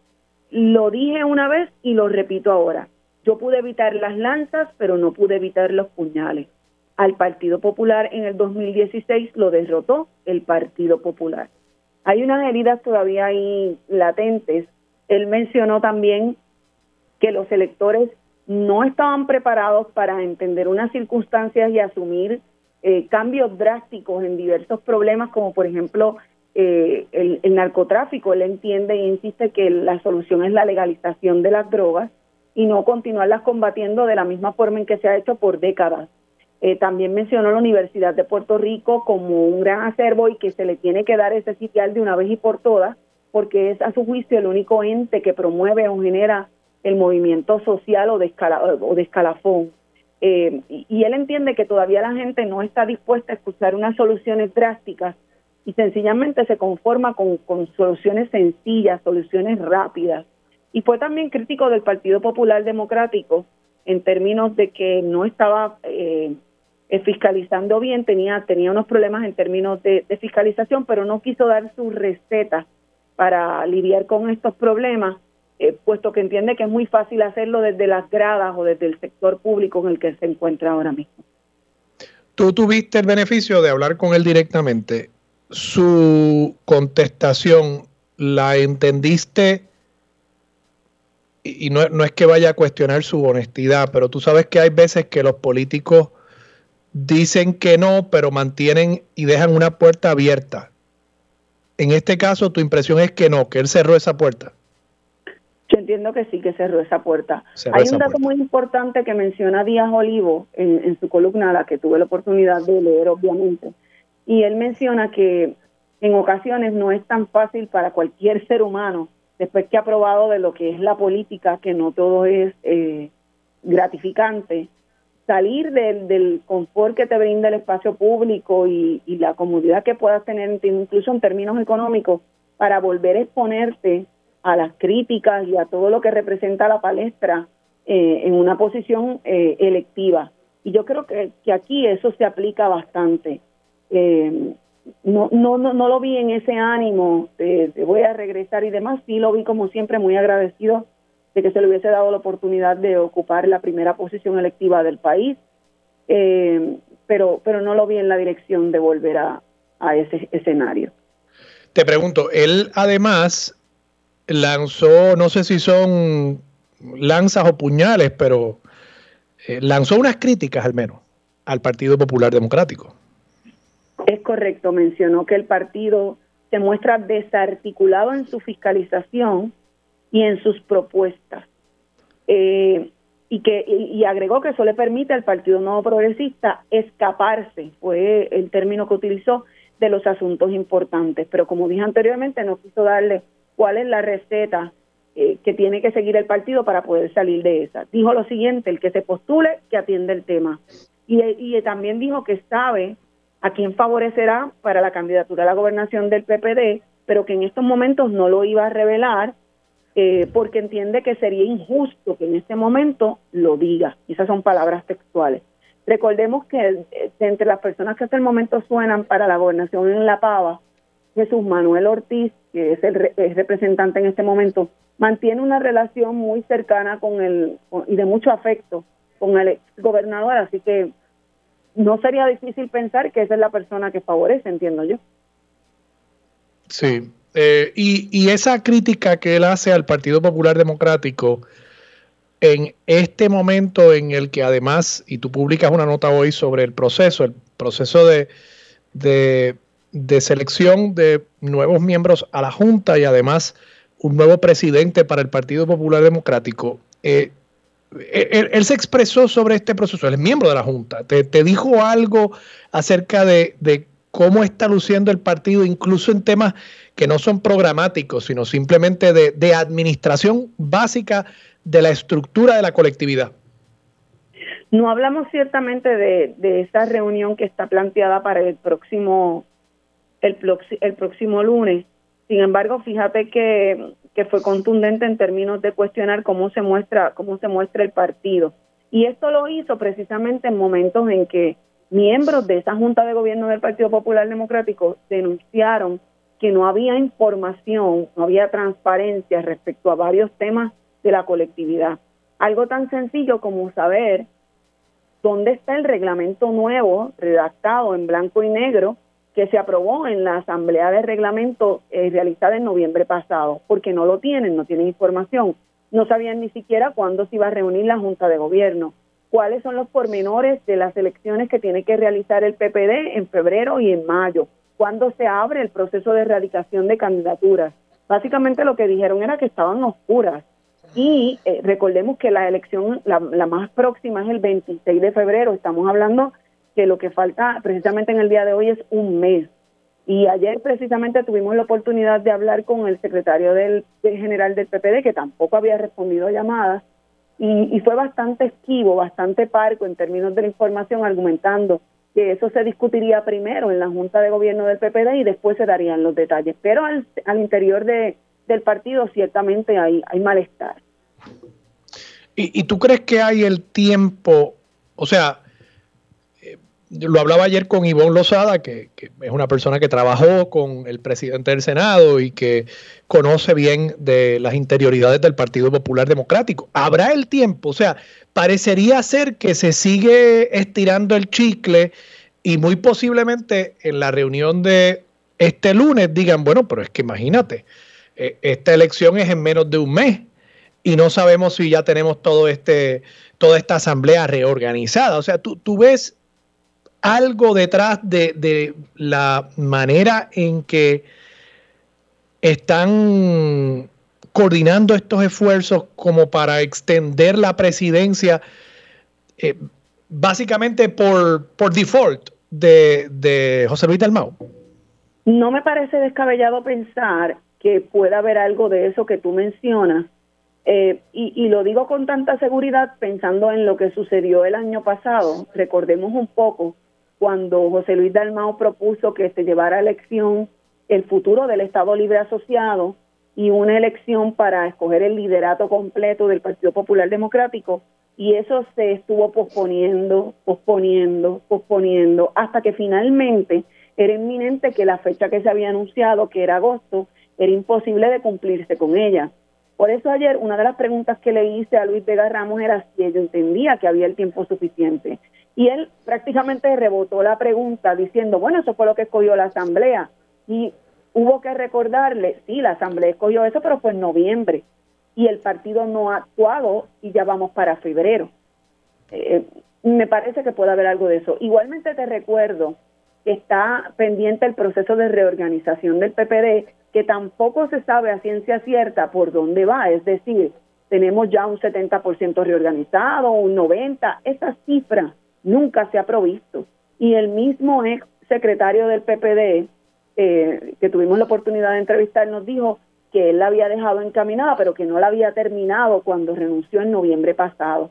lo dije una vez y lo repito ahora. Yo pude evitar las lanzas, pero no pude evitar los puñales. Al Partido Popular en el 2016 lo derrotó el Partido Popular. Hay unas heridas todavía ahí latentes. Él mencionó también que los electores no estaban preparados para entender unas circunstancias y asumir eh, cambios drásticos en diversos problemas, como por ejemplo eh, el, narcotráfico. Él entiende e insiste que la solución es la legalización de las drogas y no continuarlas combatiendo de la misma forma en que se ha hecho por décadas. Eh, también mencionó la Universidad de Puerto Rico como un gran acervo y que se le tiene que dar ese sitial de una vez y por todas, porque es a su juicio el único ente que promueve o genera el movimiento social o de, o de escalafón. Eh, y, él entiende que todavía la gente no está dispuesta a escuchar unas soluciones drásticas y sencillamente se conforma con, con soluciones sencillas, soluciones rápidas. Y fue también crítico del Partido Popular Democrático en términos de que no estaba eh, fiscalizando bien, tenía, tenía unos problemas en términos de, de fiscalización, pero no quiso dar sus recetas para lidiar con estos problemas eh, puesto que entiende que es muy fácil hacerlo desde las gradas o desde el sector público en el que se encuentra ahora mismo. Tú tuviste el beneficio de hablar con él directamente. Su contestación, ¿la entendiste? Y no, no es que vaya a cuestionar su honestidad, pero tú sabes que hay veces que los políticos dicen que no, pero mantienen y dejan una puerta abierta. En este caso, tu impresión es que no, que él cerró esa puerta. Yo entiendo que sí que cerró esa puerta. Hay un dato muy importante que menciona Díaz Olivo en, su columna, la que tuve la oportunidad de leer, obviamente. Y él menciona que en ocasiones no es tan fácil para cualquier ser humano, después que ha probado de lo que es la política, que no todo es eh, gratificante, salir del, del, confort que te brinda el espacio público y, y la comodidad que puedas tener, incluso en términos económicos, para volver a exponerte a las críticas y a todo lo que representa la palestra eh, en una posición eh, electiva. Y yo creo que, que, aquí eso se aplica bastante. Eh, no, no, no, no lo vi en ese ánimo de, voy a regresar y demás, sí lo vi como siempre muy agradecido de que se le hubiese dado la oportunidad de ocupar la primera posición electiva del país, pero, pero no lo vi en la dirección de volver a, a ese escenario. te pregunto, él además lanzó, no sé si son lanzas o puñales, pero eh, lanzó unas críticas al menos al Partido Popular Democrático. Es correcto, mencionó que el partido se muestra desarticulado en su fiscalización y en sus propuestas. Eh, y que y, agregó que eso le permite al Partido Nuevo Progresista escaparse, fue el término que utilizó, de los asuntos importantes. Pero como dije anteriormente, no quiso darle cuál es la receta eh, que tiene que seguir el partido para poder salir de esa. Dijo lo siguiente, el que se postule, que atiende el tema. Y, también dijo que sabe a quién favorecerá para la candidatura a la gobernación del PPD, pero que en estos momentos no lo iba a revelar eh, porque entiende que sería injusto que en este momento lo diga. Esas son palabras textuales. Recordemos que eh, entre las personas que hasta el momento suenan para la gobernación en La Pava, Jesús Manuel Ortiz, que es el representante en este momento, mantiene una relación muy cercana con el y de mucho afecto con el ex gobernador, así que no sería difícil pensar que esa es la persona que favorece, entiendo yo. Sí, eh, y, esa crítica que él hace al Partido Popular Democrático en este momento en el que además, y tú publicas una nota hoy sobre el proceso, el proceso de, de, selección de nuevos miembros a la Junta y además un nuevo presidente para el Partido Popular Democrático, eh, él, se expresó sobre este proceso, él es miembro de la Junta, te, dijo algo acerca de, de cómo está luciendo el partido, incluso en temas que no son programáticos, sino simplemente de, administración básica de la estructura de la colectividad. No hablamos ciertamente de, de esta reunión que está planteada para el próximo, el, el próximo lunes. Sin embargo, fíjate que, que fue contundente en términos de cuestionar cómo se muestra, cómo se muestra el partido. Y esto lo hizo precisamente en momentos en que miembros de esa Junta de Gobierno del Partido Popular Democrático denunciaron que no había información, no había transparencia respecto a varios temas de la colectividad. Algo tan sencillo como saber dónde está el reglamento nuevo, redactado en blanco y negro, que se aprobó en la Asamblea de Reglamento eh, realizada en noviembre pasado, porque no lo tienen, no tienen información. No sabían ni siquiera cuándo se iba a reunir la Junta de Gobierno cuáles son los pormenores de las elecciones que tiene que realizar el PPD en febrero y en mayo, cuándo se abre el proceso de erradicación de candidaturas. Básicamente lo que dijeron era que estaban oscuras. Y eh, recordemos que la elección, la, la más próxima es el 26 de febrero. Estamos hablando que lo que falta precisamente en el día de hoy es un mes. Y ayer precisamente tuvimos la oportunidad de hablar con el secretario del, general del PPD, que tampoco había respondido a llamadas, y, fue bastante esquivo, bastante parco en términos de la información, argumentando que eso se discutiría primero en la Junta de Gobierno del PPD y después se darían los detalles. Pero al, interior de, del partido ciertamente hay, hay malestar. ¿Y, ¿Y tú crees que hay el tiempo, o sea, lo hablaba ayer con Ivonne Lozada, que, es una persona que trabajó con el presidente del Senado y que conoce bien de las interioridades del Partido Popular Democrático. ¿Habrá el tiempo? O sea, parecería ser que se sigue estirando el chicle y muy posiblemente en la reunión de este lunes digan, bueno, pero es que imagínate, eh, esta elección es en menos de un mes y no sabemos si ya tenemos todo este, toda esta asamblea reorganizada. O sea, tú, tú ves algo detrás de, la manera en que están coordinando estos esfuerzos como para extender la presidencia eh, básicamente por, por default de, de José Luis Dalmau? No me parece descabellado pensar que pueda haber algo de eso que tú mencionas. Eh, y, y, lo digo con tanta seguridad pensando en lo que sucedió el año pasado. Recordemos un poco cuando José Luis Dalmao propuso que se llevara a elección el futuro del Estado Libre Asociado y una elección para escoger el liderato completo del Partido Popular Democrático y eso se estuvo posponiendo, posponiendo, posponiendo hasta que finalmente era inminente que la fecha que se había anunciado, que era agosto, era imposible de cumplirse con ella. Por eso ayer una de las preguntas que le hice a Luis Vega Ramos era si ella entendía que había el tiempo suficiente. Y él prácticamente rebotó la pregunta diciendo, bueno, eso fue lo que escogió la Asamblea. Y hubo que recordarle, sí, la Asamblea escogió eso, pero fue en noviembre y el partido no ha actuado y ya vamos para febrero. Eh, me parece que puede haber algo de eso. Igualmente te recuerdo que está pendiente el proceso de reorganización del PPD, que tampoco se sabe a ciencia cierta por dónde va, es decir, tenemos ya un 70% reorganizado, un 90%, esa cifra nunca se ha provisto. Y el mismo ex secretario del PPD, eh, que tuvimos la oportunidad de entrevistar, nos dijo que él la había dejado encaminada, pero que no la había terminado cuando renunció en noviembre pasado.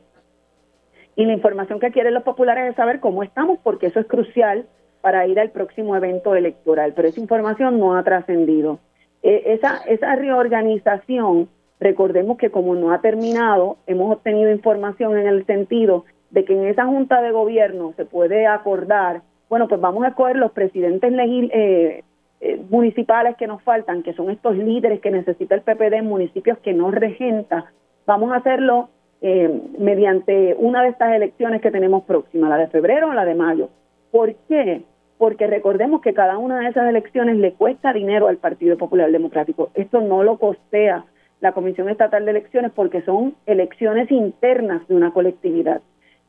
Y la información que quieren los populares es saber cómo estamos, porque eso es crucial para ir al próximo evento electoral. Pero esa información no ha trascendido. Eh, esa, esa reorganización, recordemos que como no ha terminado, hemos obtenido información en el sentido de que en esa junta de gobierno se puede acordar, bueno, pues vamos a escoger los presidentes eh, eh, municipales que nos faltan, que son estos líderes que necesita el PPD en municipios que no regenta. Vamos a hacerlo eh, mediante una de estas elecciones que tenemos próxima, la de febrero o la de mayo. ¿Por qué? Porque recordemos que cada una de esas elecciones le cuesta dinero al Partido Popular Democrático. Esto no lo costea la Comisión Estatal de Elecciones porque son elecciones internas de una colectividad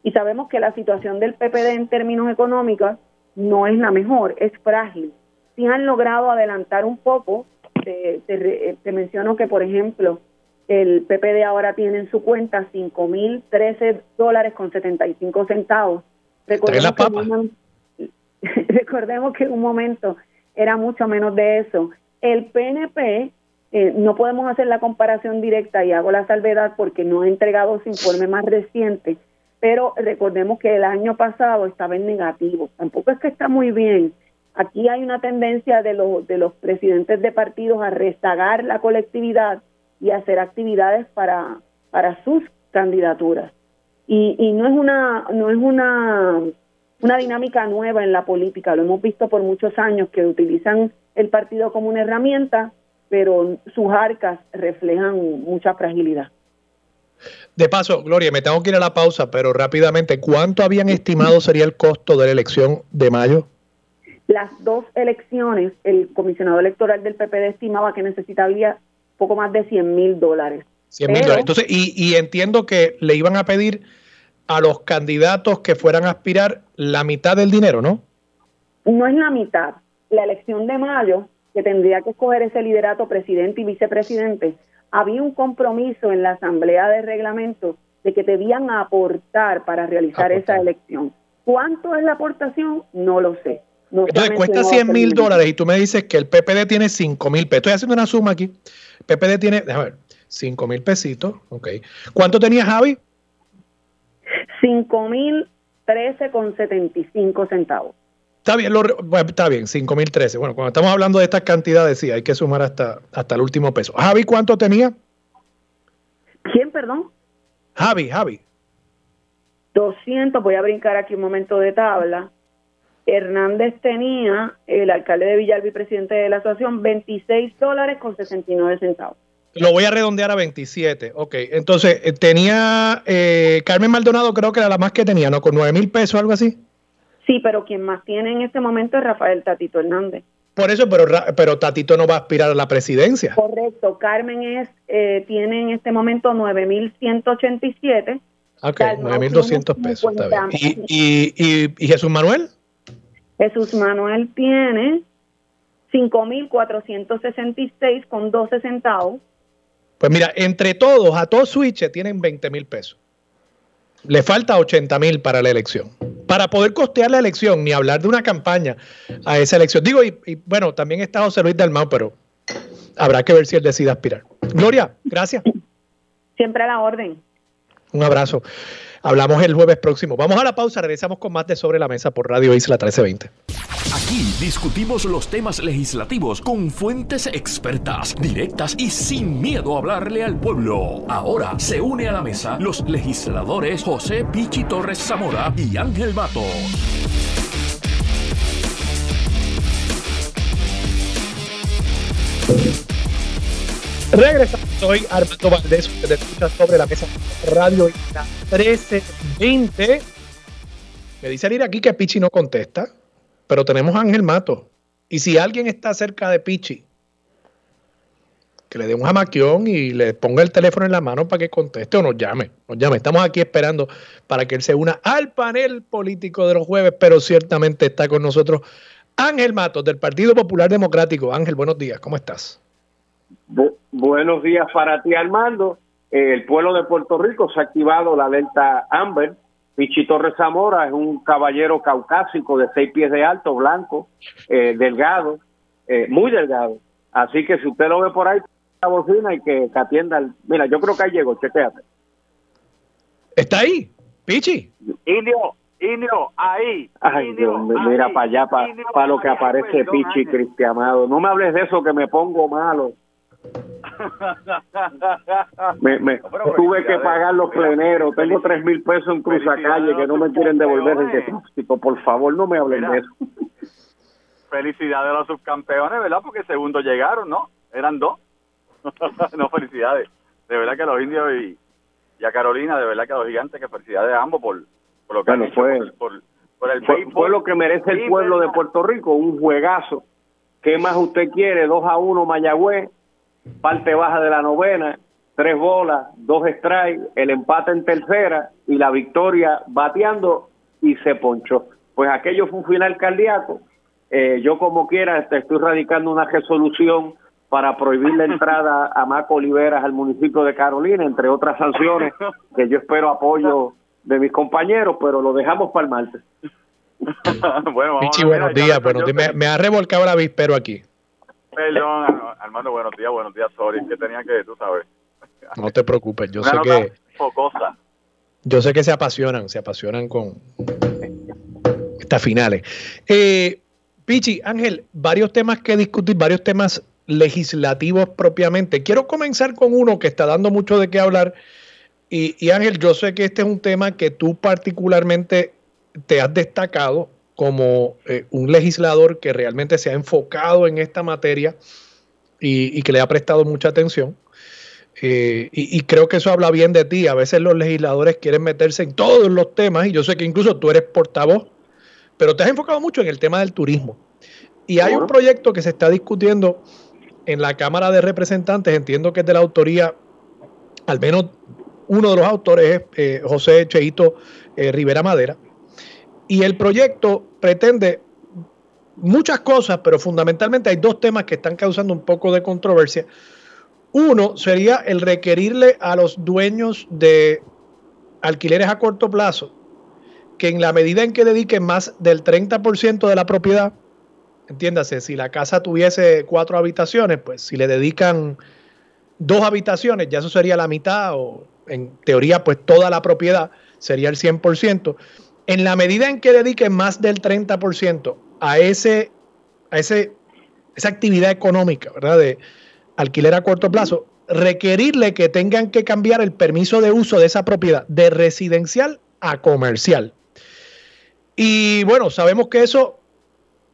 y sabemos que la situación del PPD en términos económicos no es la mejor, es frágil. Si han logrado adelantar un poco, te, menciono que, por ejemplo, el PPD ahora tiene en su cuenta 5.013 dólares con 75 centavos. Recordemos que, recordemos que en un momento era mucho menos de eso. El PNP, eh, no podemos hacer la comparación directa y hago la salvedad porque no ha entregado su informe más reciente, pero recordemos que el año pasado estaba en negativo. Tampoco es que está muy bien. Aquí hay una tendencia de los, de los presidentes de partidos a rezagar la colectividad y hacer actividades para, para sus candidaturas. Y, y no es una, no es una, una dinámica nueva en la política, lo hemos visto por muchos años que utilizan el partido como una herramienta, pero sus arcas reflejan mucha fragilidad. De paso, Gloria, me tengo que ir a la pausa, pero rápidamente, ¿cuánto habían estimado sería el costo de la elección de mayo? Las dos elecciones, el comisionado electoral del PPD estimaba que necesitaría poco más de 100 mil dólares. 100 mil dólares. Entonces, y, y entiendo que le iban a pedir a los candidatos que fueran a aspirar la mitad del dinero, ¿no? No es la mitad. La elección de mayo, que tendría que escoger ese liderato presidente y vicepresidente, había un compromiso en la Asamblea de Reglamento de que debían aportar para realizar esa elección. ¿Cuánto es la aportación? No lo sé. Entonces cuesta 100 mil dólares y tú me dices que el PPD tiene 5 mil pesos. Estoy haciendo una suma aquí. PPD tiene, déjame ver, 5 mil pesitos. Ok. ¿Cuánto tenía Javi? 5 mil 13 con 75 centavos. Está bien, lo, está bien, 5.013. Bueno, cuando estamos hablando de estas cantidades, sí, hay que sumar hasta, hasta el último peso. Javi, ¿cuánto tenía? ¿Quién, perdón? Javi, Javi. 200, voy a brincar aquí un momento de tabla. Hernández tenía, el alcalde de Villalba presidente de la asociación, 26 dólares con 69 centavos. Lo voy a redondear a 27. Ok, entonces eh, tenía eh, Carmen Maldonado, creo que era la más que tenía, ¿no? Con 9 mil pesos, algo así. Sí, pero quien más tiene en este momento es Rafael Tatito Hernández. Por eso, pero, pero Tatito no va a aspirar a la presidencia. Correcto. Carmen es eh, tiene en este momento 9.187. Ok, 9.200 pesos. Está bien. ¿Y, y, y, Jesús Manuel? Jesús Manuel tiene 5.466 con 12 centavos. Pues mira, entre todos, a todos switch tienen 20 mil pesos. Le falta 80 mil para la elección para poder costear la elección, ni hablar de una campaña a esa elección. Digo, y, bueno, también está José Luis Dalmau, pero habrá que ver si él decide aspirar. Gloria, gracias. Siempre a la orden. Un abrazo. Hablamos el jueves próximo. Vamos a la pausa, regresamos con más de Sobre la Mesa por Radio Isla 1320. Aquí discutimos los temas legislativos con fuentes expertas, directas y sin miedo a hablarle al pueblo. Ahora se une a la mesa los legisladores José Pichi Torres Zamora y Ángel Mato. Regresamos, soy Armando Valdés, usted escucha sobre la mesa Radio Isla 1320. Me dice ir aquí que Pichi no contesta pero tenemos a Ángel Mato. Y si alguien está cerca de Pichi que le dé un jamaquión y le ponga el teléfono en la mano para que conteste o nos llame. Nos llame. Estamos aquí esperando para que él se una al panel político de los jueves, pero ciertamente está con nosotros Ángel Matos del Partido Popular Democrático. Ángel, buenos días, ¿cómo estás? Buenos días para ti, Armando. el pueblo de Puerto Rico se ha activado la alerta Amber. Pichi Torres Zamora es un caballero caucásico de seis pies de alto, blanco, eh, delgado, eh, muy delgado. Así que si usted lo ve por ahí, la bocina y que, atienda. mira, yo creo que ahí llegó, chequéate. ¿Está ahí? Pichi. Indio, Indio, ahí. Ay, mira para allá, para lo que aparece Pichi, Cristiamado. No me hables de eso que me pongo malo. me, me tuve que pagar los pleneros. Tengo tres mil pesos en Calle que no me quieren devolver el depósito. Por favor, no me hablen de eso. Felicidades a los subcampeones, ¿verdad? Porque segundo llegaron, ¿no? Eran dos. no, felicidades. De verdad que a los indios y, a Carolina, de verdad que a los gigantes, que felicidades a ambos por, por lo que han fue, por, el fue, lo que merece el pueblo de Puerto Rico, un juegazo. ¿Qué más usted quiere? 2 a 1 Mayagüez, parte baja de la novena, tres bolas, dos strikes, el empate en tercera y la victoria bateando y se ponchó. Pues aquello fue un final cardíaco. Eh, yo como quiera estoy radicando una resolución para prohibir la entrada a Maco Oliveras al municipio de Carolina, entre otras sanciones que yo espero apoyo de mis compañeros, pero lo dejamos para el martes. bueno, buenos días. Me, ha revolcado la vispero aquí. Perdón, Armando, buenos días, buenos días, sorry, que tenía que, tú sabes. No te preocupes, yo sé que... Yo sé que se apasionan, se apasionan con estas finales. Eh, Pichi, Ángel, varios temas que discutir, varios temas legislativos propiamente. Quiero comenzar con uno que está dando mucho de qué hablar. Y, Ángel, yo sé que este es un tema que tú particularmente te has destacado como eh, un legislador que realmente se ha enfocado en esta materia y, que le ha prestado mucha atención. Eh, y, y, creo que eso habla bien de ti. A veces los legisladores quieren meterse en todos los temas y yo sé que incluso tú eres portavoz, pero te has enfocado mucho en el tema del turismo. Y hay un proyecto que se está discutiendo en la Cámara de Representantes, entiendo que es de la autoría, al menos uno de los autores es eh, José Cheito eh, Rivera Madera, y el proyecto pretende muchas cosas, pero fundamentalmente hay dos temas que están causando un poco de controversia. Uno sería el requerirle a los dueños de alquileres a corto plazo que en la medida en que dediquen más del 30% de la propiedad entiéndase, si la casa tuviese cuatro habitaciones, pues si le dedican dos habitaciones, ya eso sería la mitad o en teoría pues toda la propiedad sería el 100%. En la medida en que dediquen más del 30% a, ese, a ese, esa actividad económica, ¿verdad? De alquiler a corto plazo, requerirle que tengan que cambiar el permiso de uso de esa propiedad de residencial a comercial. Y bueno, sabemos que eso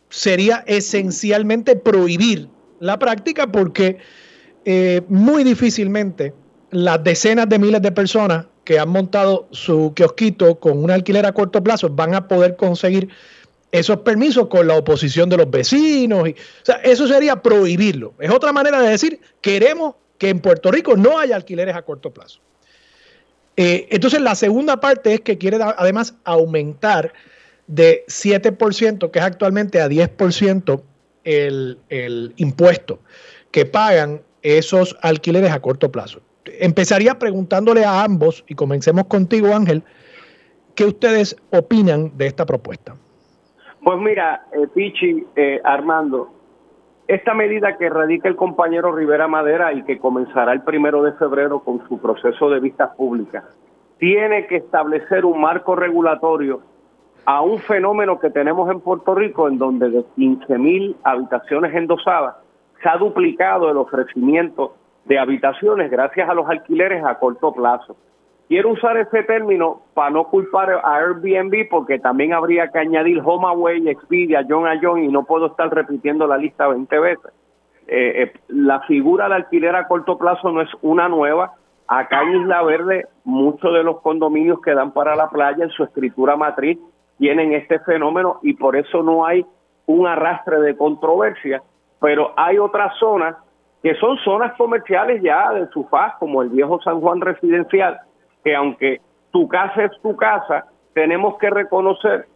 sería esencialmente prohibir la práctica porque eh, muy difícilmente las decenas de miles de personas que han montado su kiosquito con un alquiler a corto plazo van a poder conseguir esos permisos con la oposición de los vecinos. O sea, eso sería prohibirlo. Es otra manera de decir, queremos que en Puerto Rico no haya alquileres a corto plazo. Eh, entonces, la segunda parte es que quiere además aumentar de 7%, que es actualmente a 10% el, el impuesto que pagan esos alquileres a corto plazo. Empezaría preguntándole a ambos, y comencemos contigo Ángel, ¿qué ustedes opinan de esta propuesta? Pues mira, eh, Pichi, eh, Armando, esta medida que radica el compañero Rivera Madera y que comenzará el primero de febrero con su proceso de vistas públicas, tiene que establecer un marco regulatorio a un fenómeno que tenemos en Puerto Rico en donde de 15 mil habitaciones endosadas se ha duplicado el ofrecimiento de habitaciones gracias a los alquileres a corto plazo. Quiero usar ese término para no culpar a Airbnb porque también habría que añadir HomeAway, Expedia, John a John y no puedo estar repitiendo la lista 20 veces. Eh, eh, la figura de alquiler a corto plazo no es una nueva. Acá en Isla Verde, muchos de los condominios que dan para la playa en su escritura matriz tienen este fenómeno y por eso no hay un arrastre de controversia, pero hay otras zonas que son zonas comerciales ya de su faz, como el viejo San Juan residencial, que aunque tu casa es tu casa, tenemos que reconocer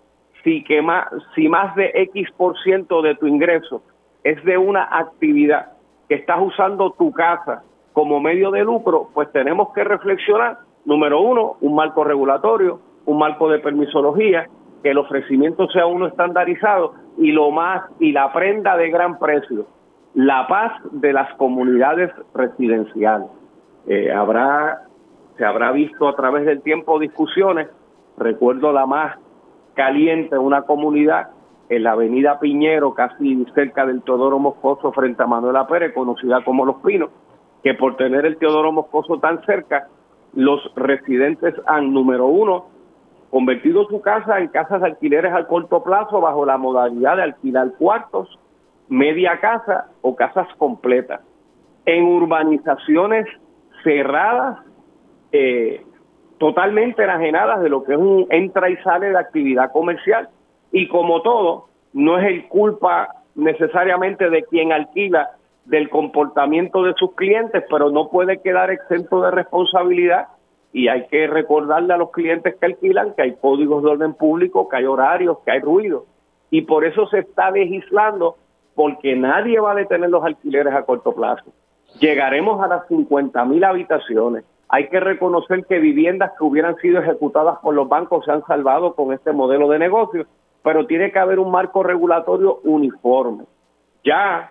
si, que más, si más de X por ciento de tu ingreso es de una actividad que estás usando tu casa como medio de lucro, pues tenemos que reflexionar, número uno, un marco regulatorio, un marco de permisología, que el ofrecimiento sea uno estandarizado y lo más, y la prenda de gran precio, la paz de las comunidades residenciales. Eh, habrá, se habrá visto a través del tiempo discusiones, recuerdo la más caliente, una comunidad en la avenida Piñero, casi cerca del Teodoro Moscoso, frente a Manuela Pérez, conocida como Los Pinos, que por tener el Teodoro Moscoso tan cerca, los residentes han, número uno, convertido su casa en casas de alquileres al corto plazo bajo la modalidad de alquilar cuartos, media casa o casas completas. En urbanizaciones cerradas, eh, totalmente enajenadas de lo que es un entra y sale de actividad comercial. Y como todo, no es el culpa necesariamente de quien alquila del comportamiento de sus clientes, pero no puede quedar exento de responsabilidad y hay que recordarle a los clientes que alquilan que hay códigos de orden público, que hay horarios, que hay ruido. Y por eso se está legislando, porque nadie va a detener los alquileres a corto plazo. Llegaremos a las 50 mil habitaciones. Hay que reconocer que viviendas que hubieran sido ejecutadas por los bancos se han salvado con este modelo de negocio, pero tiene que haber un marco regulatorio uniforme. Ya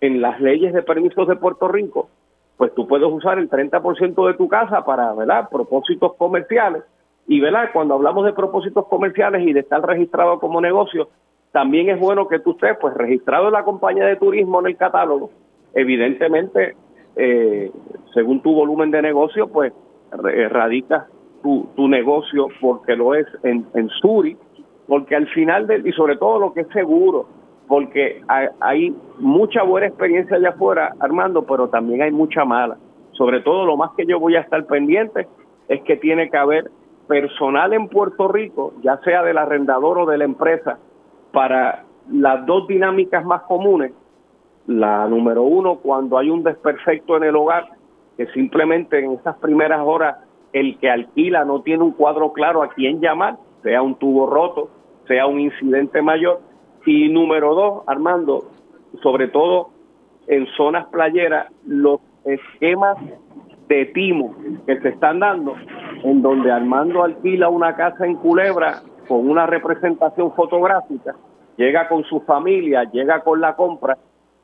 en las leyes de permisos de Puerto Rico pues tú puedes usar el 30% de tu casa para, ¿verdad?, propósitos comerciales. Y, ¿verdad?, cuando hablamos de propósitos comerciales y de estar registrado como negocio, también es bueno que tú estés, pues, registrado en la compañía de turismo en el catálogo. Evidentemente, eh, según tu volumen de negocio, pues, radicas tu, tu negocio porque lo es en, en Suri, porque al final, de, y sobre todo lo que es seguro, porque hay, mucha buena experiencia allá afuera, Armando, pero también hay mucha mala. Sobre todo lo más que yo voy a estar pendiente es que tiene que haber personal en Puerto Rico, ya sea del arrendador o de la empresa, para las dos dinámicas más comunes. La número uno, cuando hay un desperfecto en el hogar, que simplemente en esas primeras horas el que alquila no tiene un cuadro claro a quién llamar, sea un tubo roto, sea un incidente mayor, y número dos, Armando, sobre todo en zonas playeras, los esquemas de timo que se están dando, en donde Armando alquila una casa en Culebra con una representación fotográfica, llega con su familia, llega con la compra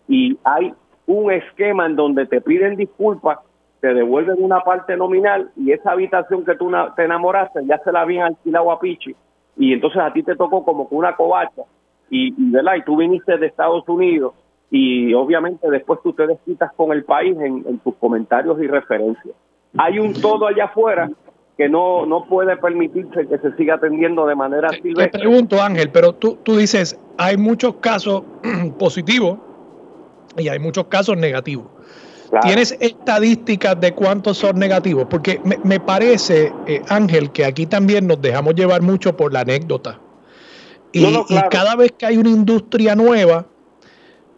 y hay un esquema en donde te piden disculpas, te devuelven una parte nominal y esa habitación que tú te enamoraste ya se la habían alquilado a Pichi y entonces a ti te tocó como que una covacha y, ¿verdad? y tú viniste de Estados Unidos y obviamente después tú te desquitas con el país en, tus comentarios y referencias. Hay un todo allá afuera que no, no puede permitirse que se siga atendiendo de manera silvestre. Te pregunto, Ángel, pero tú, tú dices, hay muchos casos positivos y hay muchos casos negativos. ¿Tienes estadísticas de cuántos son negativos? Porque me, parece, eh, Ángel, que aquí también nos dejamos llevar mucho por la anécdota. Y, cada vez que hay una industria nueva,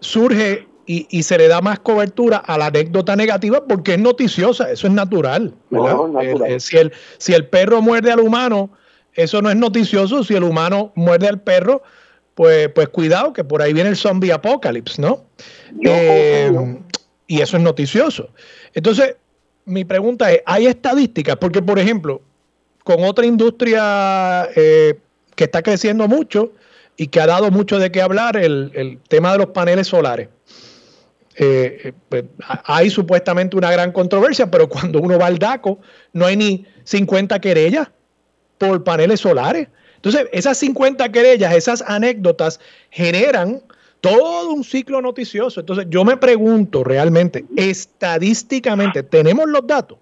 surge y, se le da más cobertura a la anécdota negativa porque es noticiosa, eso es natural. si, el, si el perro muerde al humano, eso no es noticioso. Si el humano muerde al perro, pues, pues cuidado, que por ahí viene el zombie apocalypse, ¿no? Eh, y eso es noticioso. Entonces, mi pregunta es, ¿hay estadísticas? Porque, por ejemplo, con otra industria eh, que está creciendo mucho y que ha dado mucho de qué hablar, el, tema de los paneles solares. Eh, eh, pues, hay supuestamente una gran controversia, pero cuando uno va al DACO no hay ni 50 querellas por paneles solares. Entonces, esas 50 querellas, esas anécdotas generan todo un ciclo noticioso. Entonces, yo me pregunto realmente, estadísticamente, ¿tenemos los datos?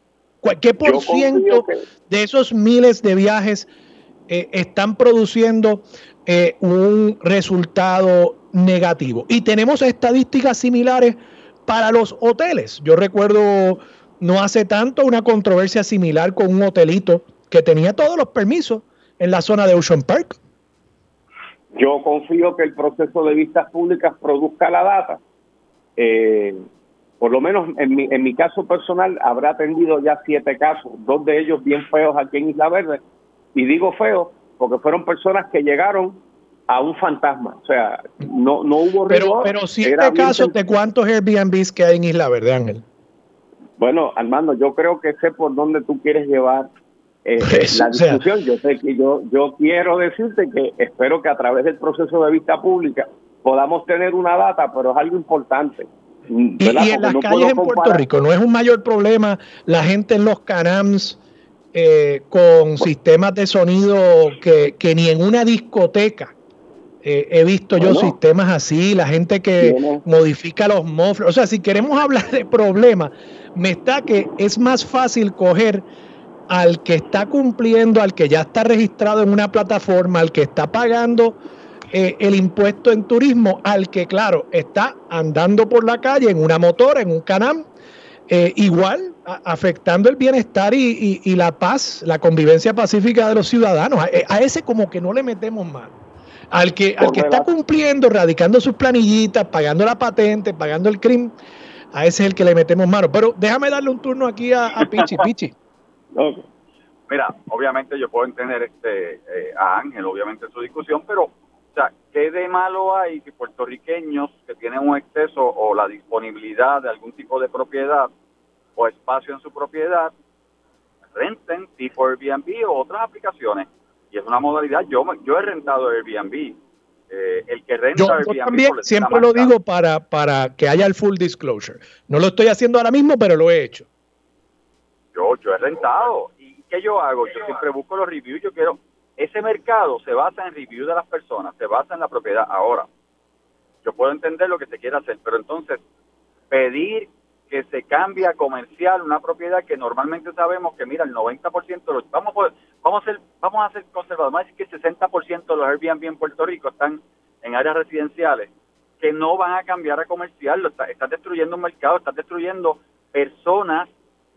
¿Qué por ciento de esos miles de viajes eh, están produciendo eh, un resultado negativo. Y tenemos estadísticas similares para los hoteles. Yo recuerdo no hace tanto una controversia similar con un hotelito que tenía todos los permisos en la zona de Ocean Park. Yo confío que el proceso de vistas públicas produzca la data. Eh, por lo menos en mi, en mi caso personal, habrá atendido ya siete casos, dos de ellos bien feos aquí en Isla Verde. Y digo feos porque fueron personas que llegaron a un fantasma. O sea, no, no hubo Pero, pero siete casos de cuántos Airbnbs que hay en Isla Verde, Ángel. Bueno, Armando, yo creo que sé por dónde tú quieres llevar eh, la discusión. yo sé que yo, yo quiero decirte que espero que a través del proceso de vista pública podamos tener una data, pero es algo importante. Y, en las calles en Puerto Rico, ¿no es un mayor problema la gente en los canams eh, con sistemas de sonido que, que, ni en una discoteca eh, he visto yo sistemas así, la gente que modifica los mofles? O sea, si queremos hablar de problemas, me está que es más fácil coger al que está cumpliendo, al que ya está registrado en una plataforma, al que está pagando eh, el impuesto en turismo al que, claro, está andando por la calle en una motora, en un canam, eh, igual afectando el bienestar y, la paz, la convivencia pacífica de los ciudadanos. A, ese como que no le metemos mano. Al que, al que está cumpliendo, radicando sus planillitas, pagando la patente, pagando el crimen, a ese es el que le metemos mano. Pero déjame darle un turno aquí a, Pichi. Pichi. Mira, obviamente yo puedo entender este, eh, a Ángel, obviamente su discusión, pero o sea, ¿qué de malo hay si puertorriqueños que tienen un exceso o la disponibilidad de algún tipo de propiedad o espacio en su propiedad renten tipo Airbnb o otras aplicaciones? Y es una modalidad, yo, yo he rentado Airbnb. Eh, el que renta Airbnb yo también siempre lo digo para, para que haya el full disclosure. No lo estoy haciendo ahora mismo, pero lo he hecho. Yo, yo he rentado. ¿Y qué yo hago? Yo siempre busco los reviews. Yo quiero, ese mercado se basa en review de las personas, se basa en la propiedad. Ahora, yo puedo entender lo que se quiere hacer, pero entonces pedir que se cambie a comercial una propiedad que normalmente sabemos que, mira, el 90% de los, vamos, a, vamos a ser, vamos a ser conservadores, decir que el 60% de los Airbnb en Puerto Rico están en áreas residenciales que no van a cambiar a comercial, estás está destruyendo un mercado, estás destruyendo personas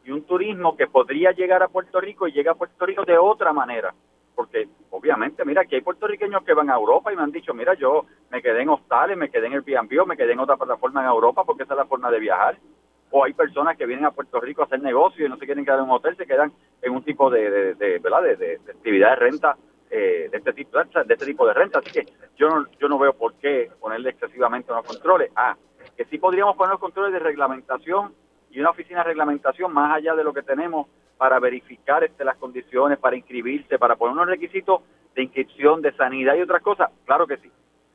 y un turismo que podría llegar a Puerto Rico y llega a Puerto Rico de otra manera porque obviamente, mira, aquí hay puertorriqueños que van a Europa y me han dicho, mira, yo me quedé en hostales, me quedé en Airbnb o me quedé en otra plataforma en Europa porque esa es la forma de viajar. O hay personas que vienen a Puerto Rico a hacer negocio y no se quieren quedar en un hotel, se quedan en un tipo de, de, ¿verdad? De, actividad de renta eh, de este tipo de este tipo de renta. Así que yo no, yo no veo por qué ponerle excesivamente unos controles. Ah, que sí podríamos poner los controles de reglamentación y una oficina de reglamentación más allá de lo que tenemos para verificar este, las condiciones, para inscribirse, para poner unos requisitos de inscripción, de sanidad y otras cosas, claro que sí,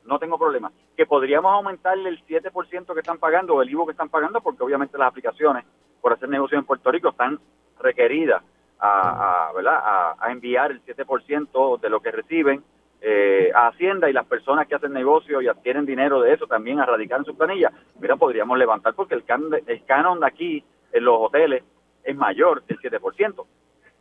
no tengo problema. Que podríamos aumentarle el 7% que están pagando o el IVO que están pagando, porque obviamente las aplicaciones por hacer negocio en Puerto Rico están requeridas a, a, enviar el 7% de lo que reciben eh, a Hacienda y las personas que hacen negocio y adquieren dinero de eso también a radicar en su planilla, mira, podríamos levantar porque el, el canon de aquí en los hoteles es mayor del 7%, o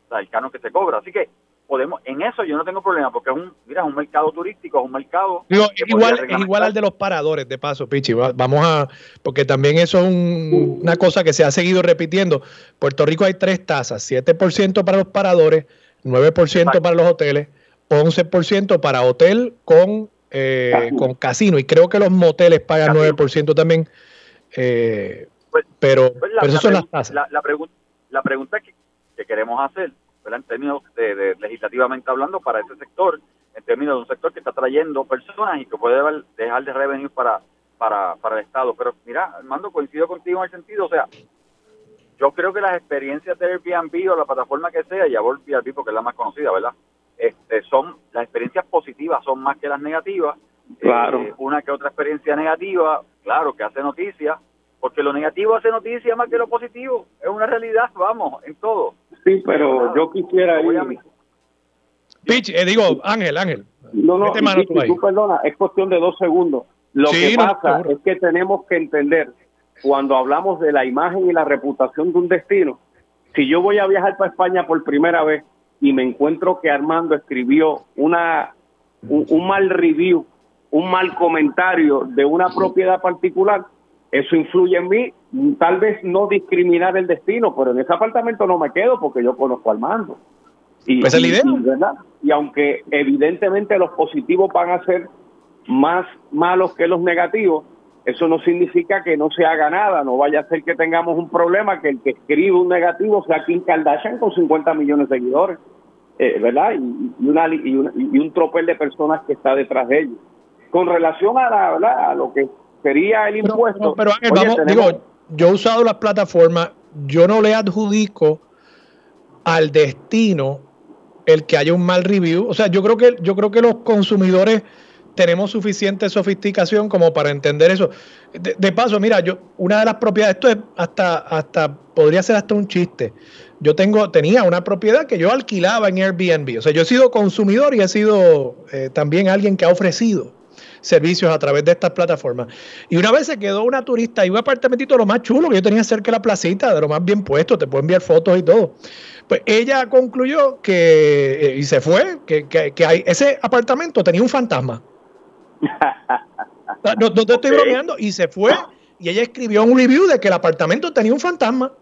sea, el canon que se cobra. Así que podemos, en eso yo no tengo problema, porque es un, mira, es un mercado turístico, es un mercado... es, igual, es igual al de los paradores, de paso, Pichi. Vamos a, porque también eso es una cosa que se ha seguido repitiendo. Puerto Rico hay tres tasas, 7% para los paradores, 9% para los hoteles, 11% para hotel con, eh, con casino, y creo que los moteles pagan 9% también. Eh, pues, pero, pues pero son las tasas. la pregunta la pregunta que, queremos hacer, en términos de, legislativamente hablando, para ese sector, en términos de un sector que está trayendo personas y que puede dejar de revenir para, para, para el Estado. Pero mira, Armando, coincido contigo en el sentido, o sea, yo creo que las experiencias de Airbnb o la plataforma que sea, ya voy Airbnb porque es la más conocida, ¿verdad? Este, son las experiencias positivas son más que las negativas. Claro. Eh, una que otra experiencia negativa, claro, que hace noticia, porque lo negativo hace noticia más que lo positivo. Es una realidad, vamos, en todo. Sí, pero yo quisiera ir... Pitch, eh, digo, Ángel, Ángel. No, no, tú, perdona, es cuestión de dos segundos. Lo que pasa es que tenemos que entender, cuando hablamos de la imagen y la reputación de un destino, si yo voy a viajar para España por primera vez y me encuentro que Armando escribió una un mal review, un mal comentario de una propiedad particular, eso influye en mí, tal vez no discriminar el destino, pero en ese apartamento no me quedo porque yo conozco al mando. Y, pues idea. Y, aunque evidentemente los positivos van a ser más malos que los negativos, eso no significa que no se haga nada, no vaya a ser que tengamos un problema que el que escribe un negativo sea Kim Kardashian con 50 millones de seguidores, eh, ¿verdad? Y, una, y, un tropel de personas que está detrás de ellos. Con relación a, la, a lo que sería el impuesto... Pero, vamos, digo, yo he usado las plataformas, yo no le adjudico al destino el que haya un mal review. O sea, yo creo que, yo creo que los consumidores tenemos suficiente sofisticación como para entender eso. De, paso, mira, yo, una de las propiedades, esto es hasta, hasta, podría ser hasta un chiste. Yo tengo, tenía una propiedad que yo alquilaba en Airbnb. O sea, yo he sido consumidor y he sido eh, también alguien que ha ofrecido servicios a través de estas plataformas. Y una vez se quedó una turista y un apartamentito lo más chulo que yo tenía cerca de la placita, de lo más bien puesto, te puedo enviar fotos y todo. Pues ella concluyó que, eh, y se fue, que, que, hay, ese apartamento tenía un fantasma. no, no, te estoy bromeando, y se fue, y ella escribió un review de que el apartamento tenía un fantasma.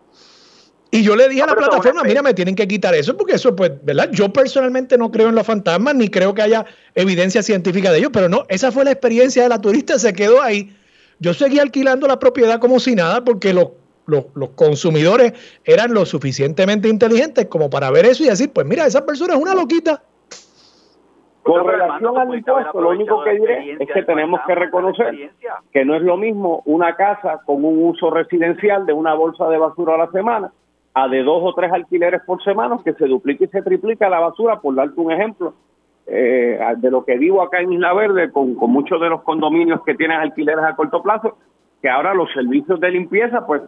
Y yo le dije a la plataforma, mira, me tienen que quitar eso, porque eso, pues, ¿verdad? Yo personalmente no creo en los fantasmas, ni creo que haya evidencia científica de ellos, pero no, esa fue la experiencia de la turista, se quedó ahí. Yo seguí alquilando la propiedad como si nada, porque los, los, consumidores eran lo suficientemente inteligentes como para ver eso y decir, pues mira, esa persona es una loquita. Con relación al impuesto, lo único que diré es que tenemos que reconocer que no es lo mismo una casa con un uso residencial de una bolsa de basura a la semana a de dos o tres alquileres por semana, que se duplica y se triplica la basura, por darte un ejemplo, eh, de lo que vivo acá en Isla Verde, con, muchos de los condominios que tienen alquileres a corto plazo, que ahora los servicios de limpieza, pues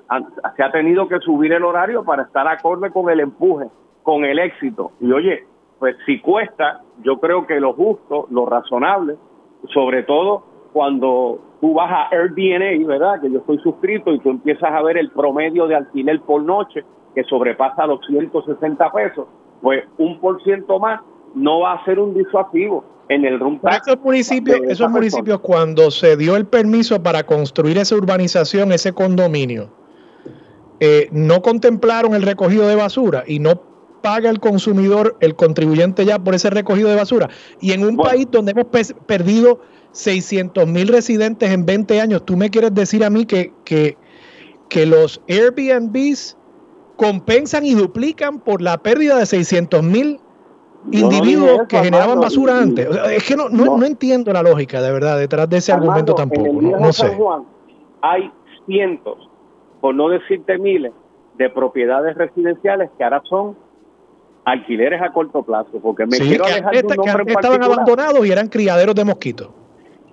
se ha tenido que subir el horario para estar acorde con el empuje, con el éxito. Y oye, pues si cuesta, yo creo que lo justo, lo razonable, sobre todo cuando tú vas a Airbnb, ¿verdad? Que yo estoy suscrito y tú empiezas a ver el promedio de alquiler por noche, que sobrepasa los 160 pesos, pues un por ciento más no va a ser un disuasivo en el Esos municipios, esos municipios cuando se dio el permiso para construir esa urbanización, ese condominio, eh, no contemplaron el recogido de basura y no paga el consumidor, el contribuyente ya por ese recogido de basura. Y en un país donde hemos perdido 600 mil residentes en 20 años, ¿tú me quieres decir a mí que, que, que los Airbnbs compensan y duplican por la pérdida de 600 mil individuos que generaban basura antes. es que no, no, entiendo la lógica, de verdad, detrás de ese argumento tampoco. no, sé. hay cientos, por no decirte miles, de propiedades residenciales que ahora son alquileres a corto plazo, porque me quiero alejar de un estaban abandonados y eran criaderos de mosquitos.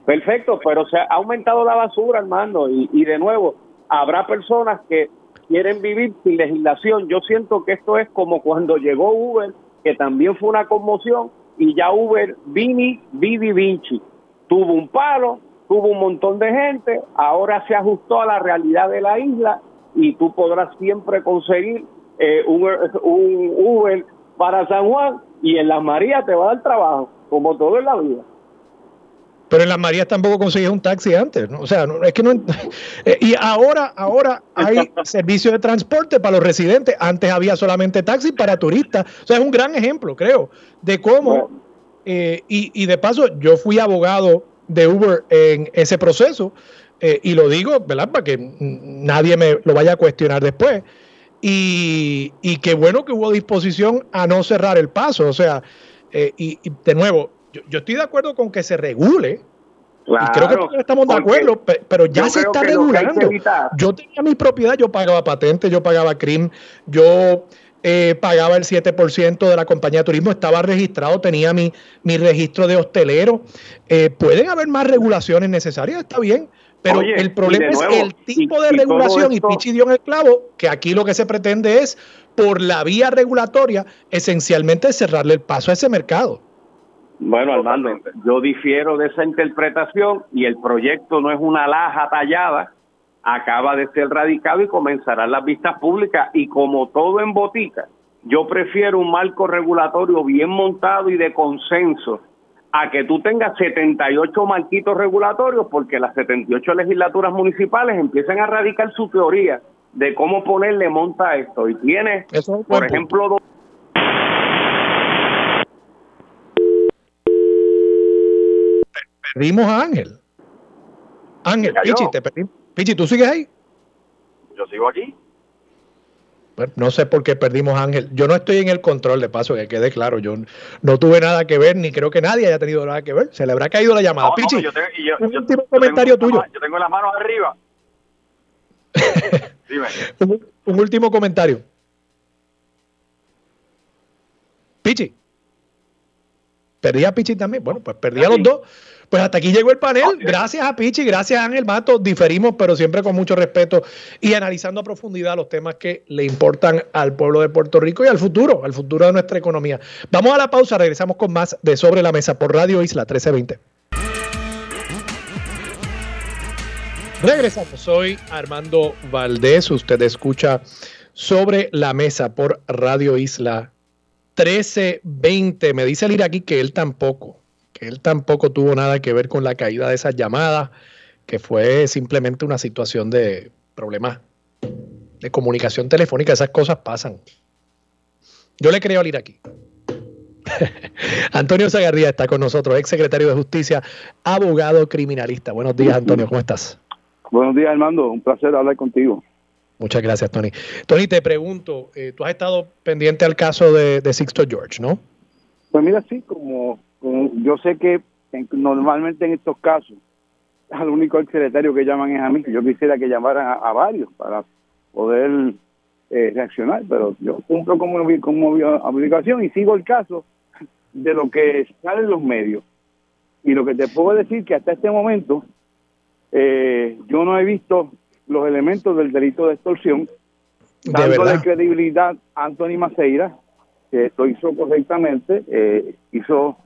Perfecto, pero se ha aumentado la basura, hermano, y, y de nuevo, habrá personas que quieren vivir sin legislación. Yo siento que esto es como cuando llegó Uber, que también fue una conmoción, y ya Uber, Vini, Vivi, Vinci, tuvo un palo, tuvo un montón de gente, ahora se ajustó a la realidad de la isla y tú podrás siempre conseguir eh, un, un Uber para San Juan y en Las Marías te va a dar trabajo, como todo en la vida. Pero en las Marías tampoco conseguías un taxi antes, ¿no? O sea, es que no... Eh, y ahora, ahora hay servicio de transporte para los residentes. Antes había solamente taxi para turistas. O sea, es un gran ejemplo, creo, de cómo... Eh, y, de paso, yo fui abogado de Uber en ese proceso. Eh, y lo digo, ¿verdad? Para que nadie me lo vaya a cuestionar después. Y, y qué bueno que hubo disposición a no cerrar el paso. O sea, y, y de nuevo, yo, estoy de acuerdo con que se regule. y creo que todos estamos de acuerdo, pero ya se está regulando. Yo tenía mi propiedad, yo pagaba patente, yo pagaba CRIM, yo eh, pagaba el 7% de la compañía de turismo, estaba registrado, tenía mi, mi registro de hostelero. Eh, pueden haber más regulaciones necesarias, está bien, pero el problema es el tipo de regulación, y Pichi dio en el clavo, que aquí lo que se pretende es, por la vía regulatoria, esencialmente cerrarle el paso a ese mercado. Bueno, Armando, yo difiero de esa interpretación y el proyecto no es una laja tallada, acaba de ser radicado y comenzarán las vistas públicas. Y como todo en botica, yo prefiero un marco regulatorio bien montado y de consenso a que tú tengas 78 marquitos regulatorios porque las 78 legislaturas municipales empiezan a radicar su teoría de cómo ponerle monta a esto. Y tiene, por ejemplo, Perdimos a Ángel. Ángel, Pichi, te perdí. Pichi, ¿tú sigues ahí? Yo sigo aquí. Bueno, no sé por qué perdimos a Ángel. Yo no estoy en el control de paso, que quede claro. Yo no tuve nada que ver, ni creo que nadie haya tenido nada que ver. Se le habrá caído la llamada. Pichi, yo tengo, un último comentario tuyo. yo tengo las manos arriba. Dime. un, un último comentario. Pichi. Perdí a Pichi también. Bueno, pues perdí a los dos. Pues hasta aquí llegó el panel. Gracias a Pichi, gracias a Ángel Mato. Diferimos, pero siempre con mucho respeto y analizando a profundidad los temas que le importan al pueblo de Puerto Rico y al futuro, al futuro de nuestra economía. Vamos a la pausa, regresamos con más de Sobre la Mesa por Radio Isla 1320. Regresamos, soy Armando Valdés. Usted escucha Sobre la Mesa por Radio Isla 1320. Me dice el aquí que él tampoco él tampoco tuvo nada que ver con la caída de esas llamadas, que fue simplemente una situación de problemas de comunicación telefónica, esas cosas pasan. Yo le creo al iraquí. Antonio Zagarría está con nosotros, ex secretario de Justicia, abogado criminalista. Buenos días, Antonio, ¿cómo estás? Buenos días, Armando. Un placer hablar contigo. Muchas gracias, Tony. Tony, te pregunto, eh, tú has estado pendiente al caso de, de Sixto George, ¿no? Pues mira, sí, como yo sé que normalmente en estos casos al único secretario que llaman es a mí. Yo quisiera que llamaran a, varios para poder eh, reaccionar, pero yo cumplo como, como obligación y sigo el caso de lo que sale en los medios. Y lo que te puedo decir que hasta este momento eh, yo no he visto los elementos del delito de extorsión, dándole credibilidad a Anthony Maceira, que lo hizo correctamente, eh, hizo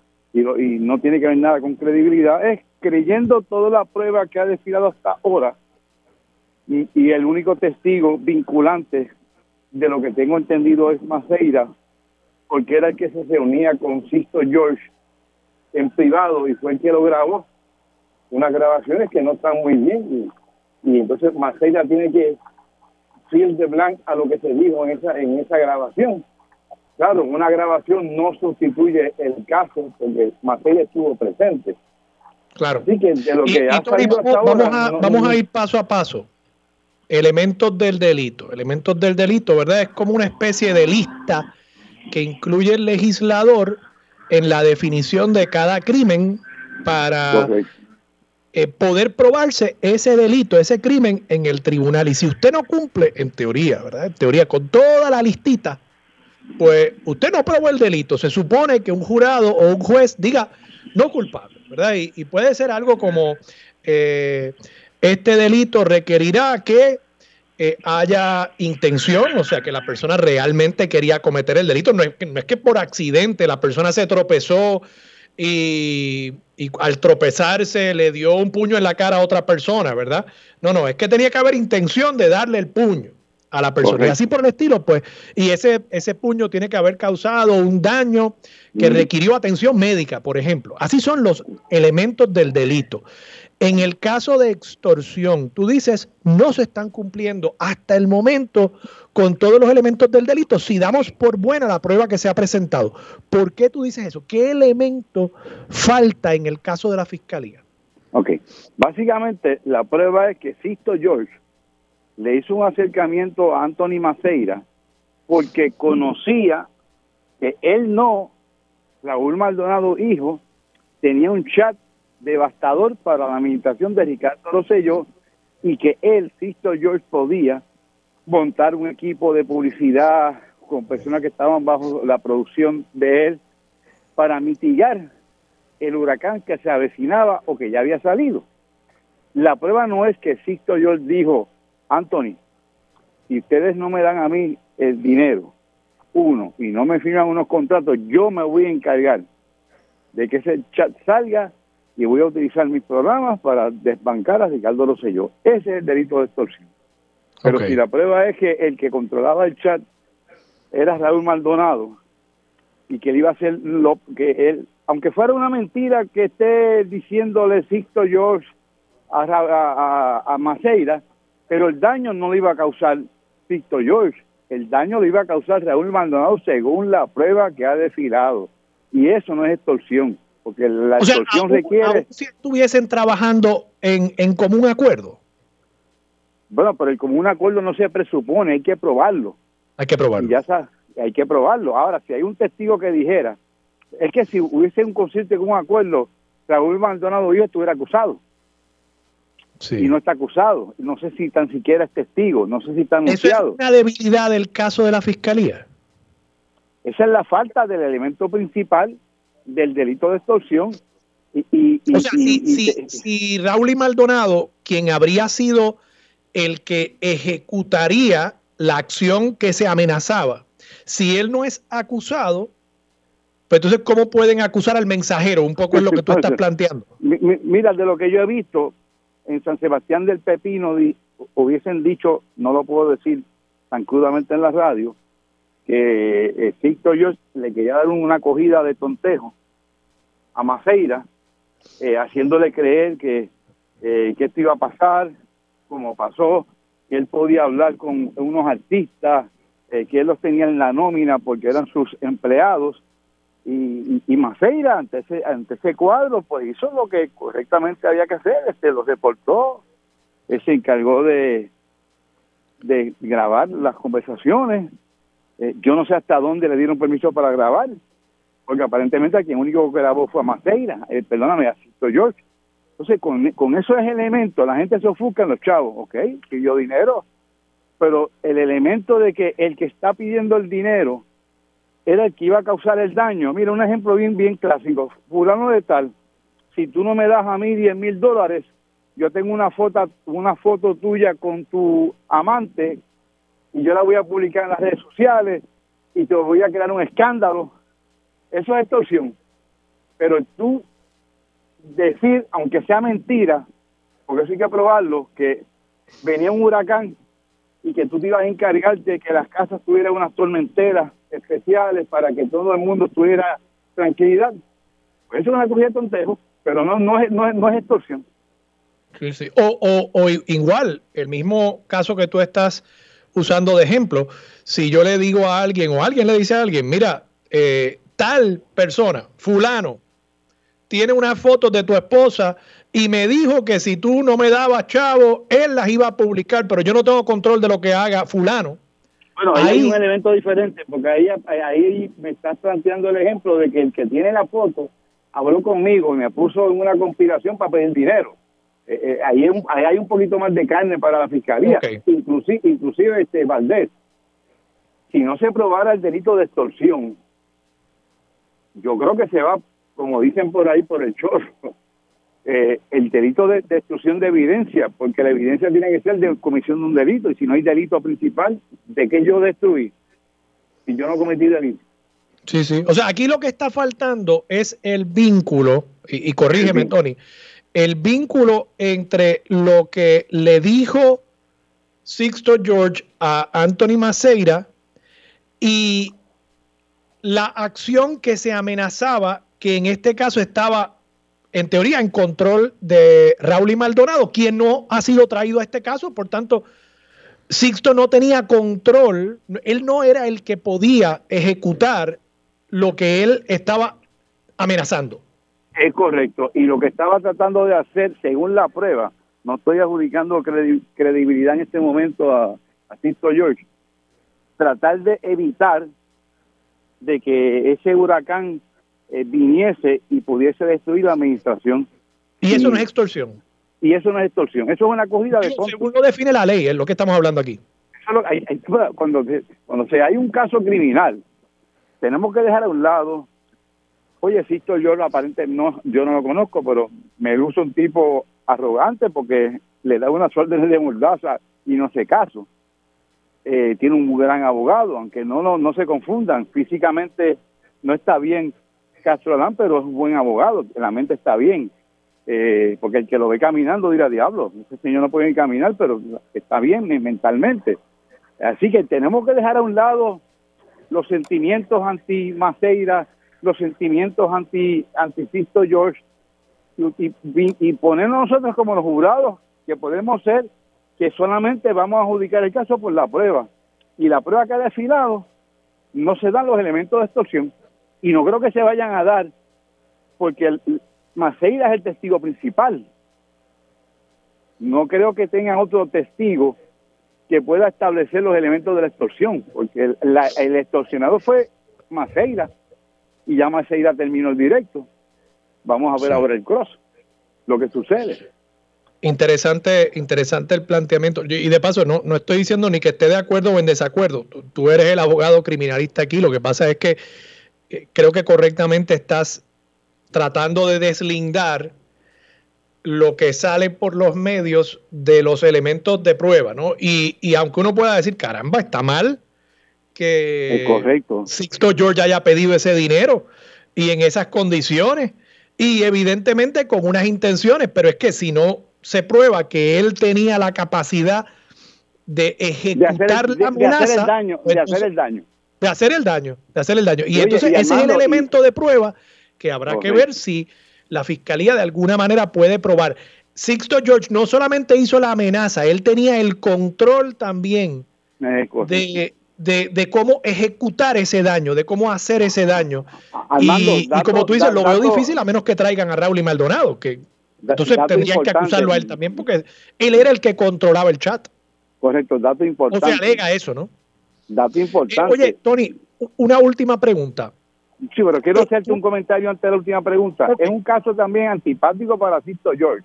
y, no tiene que ver nada con credibilidad, es creyendo toda la prueba que ha desfilado hasta ahora y, el único testigo vinculante de lo que tengo entendido es Maceira, porque era el que se reunía con Sisto George en privado y fue el que lo grabó, unas grabaciones que no están muy bien y, y entonces Maceira tiene que fiel de blanco a lo que se dijo en esa en esa grabación Claro, una grabación no sustituye el caso porque Materia estuvo presente. Claro. Así que de lo que ha vamos, a, vamos a ir paso a paso. Elementos del delito. Elementos del delito, ¿verdad? Es como una especie de lista que incluye el legislador en la definición de cada crimen para eh, poder probarse ese delito, ese crimen en el tribunal. Y si usted no cumple, en teoría, ¿verdad? En teoría, con toda la listita, pues usted no probó el delito. Se supone que un jurado o un juez diga no culpable, ¿verdad? Y, puede ser algo como eh, este delito requerirá que eh, haya intención, o sea, que la persona realmente quería cometer el delito. No es, que por accidente la persona se tropezó y, y, al tropezarse le dio un puño en la cara a otra persona, ¿verdad? No, no, es que tenía que haber intención de darle el puño a la persona. Y así por el estilo, pues, y ese, ese puño tiene que haber causado un daño que requirió atención médica, por ejemplo. Así son los elementos del delito. En el caso de extorsión, tú dices, no se están cumpliendo hasta el momento con todos los elementos del delito, si damos por buena la prueba que se ha presentado. ¿Por qué tú dices eso? ¿Qué elemento falta en el caso de la fiscalía? Ok, básicamente la prueba es que Sisto George le hizo un acercamiento a Anthony Maceira porque conocía que él no, Raúl Maldonado hijo, tenía un chat devastador para la administración de Ricardo Rosselló y que él, Sisto George, podía montar un equipo de publicidad con personas que estaban bajo la producción de él para mitigar el huracán que se avecinaba o que ya había salido. La prueba no es que Sisto George dijo, Anthony, si ustedes no me dan a mí el dinero, uno, y no me firman unos contratos, yo me voy a encargar de que ese chat salga y voy a utilizar mis programas para desbancar a Ricardo Rosselló. Ese es el delito de extorsión. Pero si la prueba es que el que controlaba el chat era Raúl Maldonado y que él iba a hacer lo que él, aunque fuera una mentira que esté diciéndole Sixto George a, a, a Maceira, pero el daño no lo iba a causar Víctor George, el daño lo iba a causar Raúl Maldonado según la prueba que ha desfilado. Y eso no es extorsión, porque la extorsión requiere... si estuviesen trabajando en, en común acuerdo. Bueno, pero el común acuerdo no se presupone, hay que probarlo. Hay que probarlo. Y ya sabes, hay que probarlo. Ahora, si hay un testigo que dijera, es que si hubiese un concierto con un acuerdo, Raúl Maldonado yo estuviera acusado. Sí. Y no está acusado. No sé si tan siquiera es testigo, no sé si está Eso anunciado. es una debilidad del caso de la fiscalía. Esa es la falta del elemento principal del delito de extorsión. Y, y- y- O sea, y- si, si, si Raúl y Maldonado, quien habría sido el que ejecutaría la acción que se amenazaba, si él no es acusado, pues entonces, ¿cómo pueden acusar al mensajero? Un poco es lo que tú estás planteando. Mi- mi- Mira, de lo que yo he visto en San Sebastián del Pepino, hubiesen dicho, no lo puedo decir tan crudamente en la radio, que eh, Sixto George le quería dar una acogida de tontejo a Maceira, eh, haciéndole creer que, eh, que esto iba a pasar, como pasó, que él podía hablar con unos artistas, eh, que él los tenía en la nómina porque eran sus empleados, y, y, Maceira ante ese, ante ese cuadro pues hizo lo que correctamente había que hacer, este los deportó, él se encargó de, de grabar las conversaciones, Eh, yo no sé hasta dónde le dieron permiso para grabar, porque aparentemente a quien único que grabó fue a Maceira, eh, perdóname, a Sisto George. Entonces con, con esos elementos la gente se ofusca en los chavos, ok, pidió dinero, pero el elemento de que el que está pidiendo el dinero era el que iba a causar el daño. Mira, un ejemplo bien, bien clásico. Fulano de tal, si tú no me das a mí 10 mil dólares, yo tengo una foto, una foto tuya con tu amante y yo la voy a publicar en las redes sociales y te voy a crear un escándalo. Eso es extorsión. Pero tú decir, aunque sea mentira, porque eso hay que probarlo, que venía un huracán y que tú te ibas a encargar de que las casas tuvieran unas tormenteras especiales para que todo el mundo tuviera tranquilidad. Pues eso es una cogida de tontejo, pero no, no, es, no, es, no es extorsión. Sí, sí. O, o, o igual, el mismo caso que tú estás usando de ejemplo, si yo le digo a alguien o alguien le dice a alguien, mira, eh, tal persona, fulano, tiene unas fotos de tu esposa y me dijo que si tú no me dabas chavo, él las iba a publicar, pero yo no tengo control de lo que haga fulano. Bueno, ahí, hay un elemento diferente, porque ahí, ahí me estás planteando el ejemplo de que el que tiene la foto habló conmigo y me puso en una conspiración para pedir dinero. Eh, eh, ahí, hay un, ahí, hay un, poquito más de carne para la fiscalía, Okay. inclusive, inclusive este Valdés. Si no se probara el delito de extorsión, yo creo que se va, como dicen por ahí, por el chorro, eh, el delito de destrucción de evidencia, porque la evidencia tiene que ser de comisión de un delito, y si no hay delito principal, ¿de qué yo destruí? Si yo no cometí delito. Sí, sí. O sea, aquí lo que está faltando es el vínculo, y, y corrígeme, Sí. Tony, el vínculo entre lo que le dijo Sixto George a Anthony Maceira y la acción que se amenazaba, que en este caso estaba en teoría en control de Raúl y Maldonado, quien no ha sido traído a este caso, por tanto, Sixto no tenía control, él no era el que podía ejecutar lo que él estaba amenazando. Es correcto. Y lo que estaba tratando de hacer, según la prueba, no estoy adjudicando credi- credibilidad en este momento a, a Tito George, tratar de evitar de que ese huracán eh, viniese y pudiese destruir la administración. Y eso no es extorsión. Y eso no es extorsión, eso es una acogida de. Según lo define la ley, es lo que estamos hablando aquí. Cuando, cuando se hay un caso criminal, tenemos que dejar a un lado, oye, Sisto yo aparente no, yo no lo conozco, pero me luce un tipo arrogante porque le da unas órdenes de mordaza y no se caso. Eh, tiene un gran abogado, aunque no, no, no se confundan, físicamente no está bien Castro Adán, pero es un buen abogado, la mente está bien. Eh, porque el que lo ve caminando dirá, diablo, ese señor no puede caminar, pero está bien mentalmente. Así que tenemos que dejar a un lado los sentimientos anti Maceira, los sentimientos anti anti Sisto George y, y ponernos nosotros como los jurados que podemos ser que solamente vamos a adjudicar el caso por la prueba y la prueba que ha desfilado no se dan los elementos de extorsión y no creo que se vayan a dar porque el, Maceira es el testigo principal no creo que tengan otro testigo que pueda establecer los elementos de la extorsión, porque el, el extorsionado fue Maceira y ya Maceira terminó el directo. Vamos a ver ahora el cross, lo que sucede. Interesante, interesante el planteamiento. Y de paso, no, no estoy diciendo ni que esté de acuerdo o en desacuerdo. Tú, eres el abogado criminalista aquí. Lo que pasa es que creo que correctamente estás tratando de deslindar lo que sale por los medios de los elementos de prueba, ¿no? Y, y aunque uno pueda decir, caramba, está mal que correcto. Sixto George haya pedido ese dinero y en esas condiciones y evidentemente con unas intenciones, pero es que si no se prueba que él tenía la capacidad de ejecutar la amenaza, de hacer el daño, de hacer el daño, de hacer el daño, de hacer el daño. Y, entonces ese es el elemento de prueba que habrá que ver si la fiscalía de alguna manera puede probar. Sixto George no solamente hizo la amenaza, él tenía el control también de, de, cómo ejecutar ese daño, de cómo hacer ese daño. y, como tú dices, lo veo difícil a menos que traigan a Raúl y Maldonado, que entonces tendrían que acusarlo a él también porque él era el que controlaba el chat. Correcto, dato importante. O se alega eso, ¿no? Dato importante. oye, Tony, una última pregunta. Sí, pero quiero hacerte un comentario antes de la última pregunta. Es un caso también antipático para Sisto George,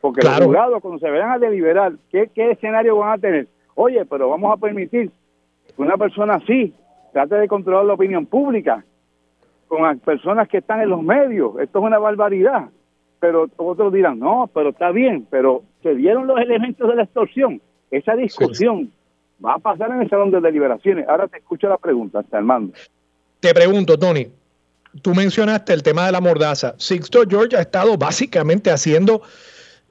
porque los jurados cuando se vayan a deliberar, ¿qué, ¿qué escenario van a tener? Oye, pero vamos a permitir que una persona así trate de controlar la opinión pública con personas que están en los medios. Esto es una barbaridad pero otros dirán, no, pero está bien, pero se dieron los elementos de la extorsión. Esa discusión va a pasar en el salón de deliberaciones. Ahora te escucho la pregunta, hasta Armando. Te pregunto, Tony, tú mencionaste el tema de la mordaza. Sixto George ha estado básicamente haciendo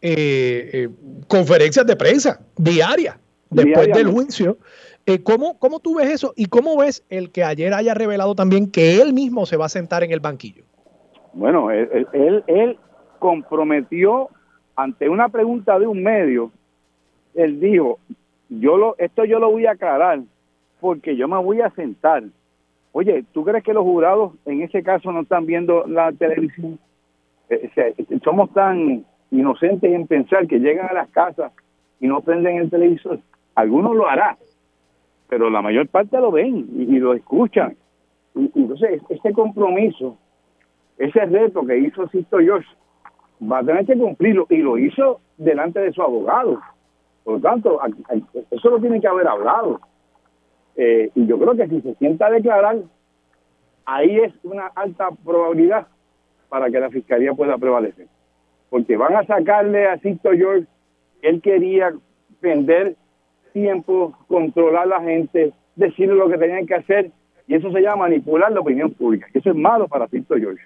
eh, eh, conferencias de prensa diarias después del juicio. Eh, ¿cómo, ¿Cómo tú ves eso? ¿Y cómo ves el que ayer haya revelado también que él mismo se va a sentar en el banquillo? Bueno, él, él, él comprometió ante una pregunta de un medio, él dijo, yo lo, esto yo lo voy a aclarar porque yo me voy a sentar. Oye, ¿tú crees que los jurados en ese caso no están viendo la televisión? Eh, somos tan inocentes en pensar que llegan a las casas y no prenden el televisor. Algunos lo harán, pero la mayor parte lo ven y, lo escuchan. Y, entonces, este compromiso, ese reto que hizo Sisto George va a tener que cumplirlo y lo hizo delante de su abogado. Por lo tanto, eso lo tiene que haber hablado. Eh, y yo creo que si se sienta a declarar, ahí es una alta probabilidad para que la fiscalía pueda prevalecer. Porque van a sacarle a Sisto George, él quería vender tiempo, controlar a la gente, decirle lo que tenían que hacer, y eso se llama manipular la opinión pública. Eso es malo para Sisto George.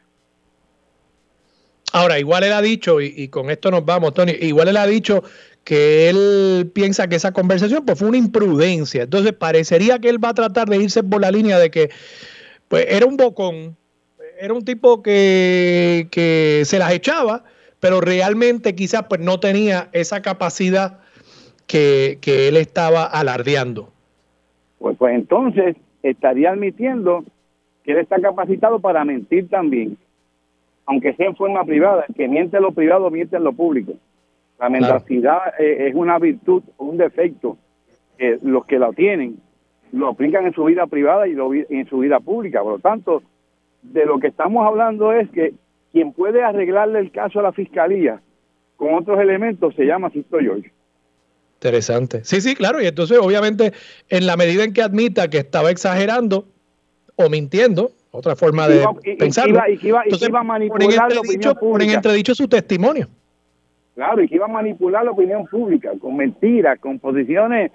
Ahora, igual él ha dicho, y, con esto nos vamos, Tony, igual él ha dicho que él piensa que esa conversación pues, fue una imprudencia. Entonces, parecería que él va a tratar de irse por la línea de que pues, era un bocón, era un tipo que, que se las echaba, pero realmente quizás pues, no tenía esa capacidad que, que él estaba alardeando. Pues, pues entonces estaría admitiendo que él está capacitado para mentir también aunque sea en forma privada, que miente en lo privado, miente en lo público. La mendacidad eh, es una virtud, un defecto. que los que la tienen lo aplican en su vida privada y lo, en su vida pública. Por lo tanto, de lo que estamos hablando es que quien puede arreglarle el caso a la fiscalía con otros elementos se llama Sisto George. Interesante. Sí, sí, claro. Y entonces, obviamente, en la medida en que admita que estaba exagerando o mintiendo, otra forma de pensar. Y que iba, a manipular la opinión pública. en entredicho su testimonio. Claro, y que iba a manipular la opinión pública con mentiras, con posiciones.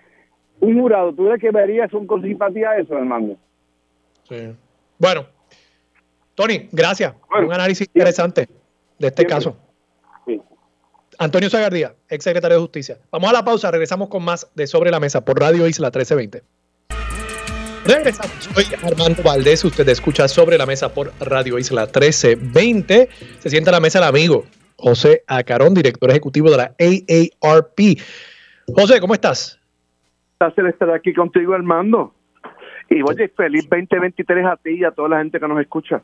Un jurado, ¿tú crees que verías con simpatía eso, hermano? Sí. Bueno, Tony, gracias. un análisis interesante de este caso. Sí. Antonio Zagardía, ex secretario de Justicia. Vamos a la pausa, regresamos con más de Sobre la Mesa por Radio Isla 1320. Regresamos. Soy Armando Valdés. Usted escucha sobre la mesa por Radio Isla 1320. Se sienta a la mesa el amigo José Acarón, director ejecutivo de la AARP. José, ¿cómo estás? Placer estar aquí contigo, Armando. Y oye, feliz 2023 a ti y a toda la gente que nos escucha.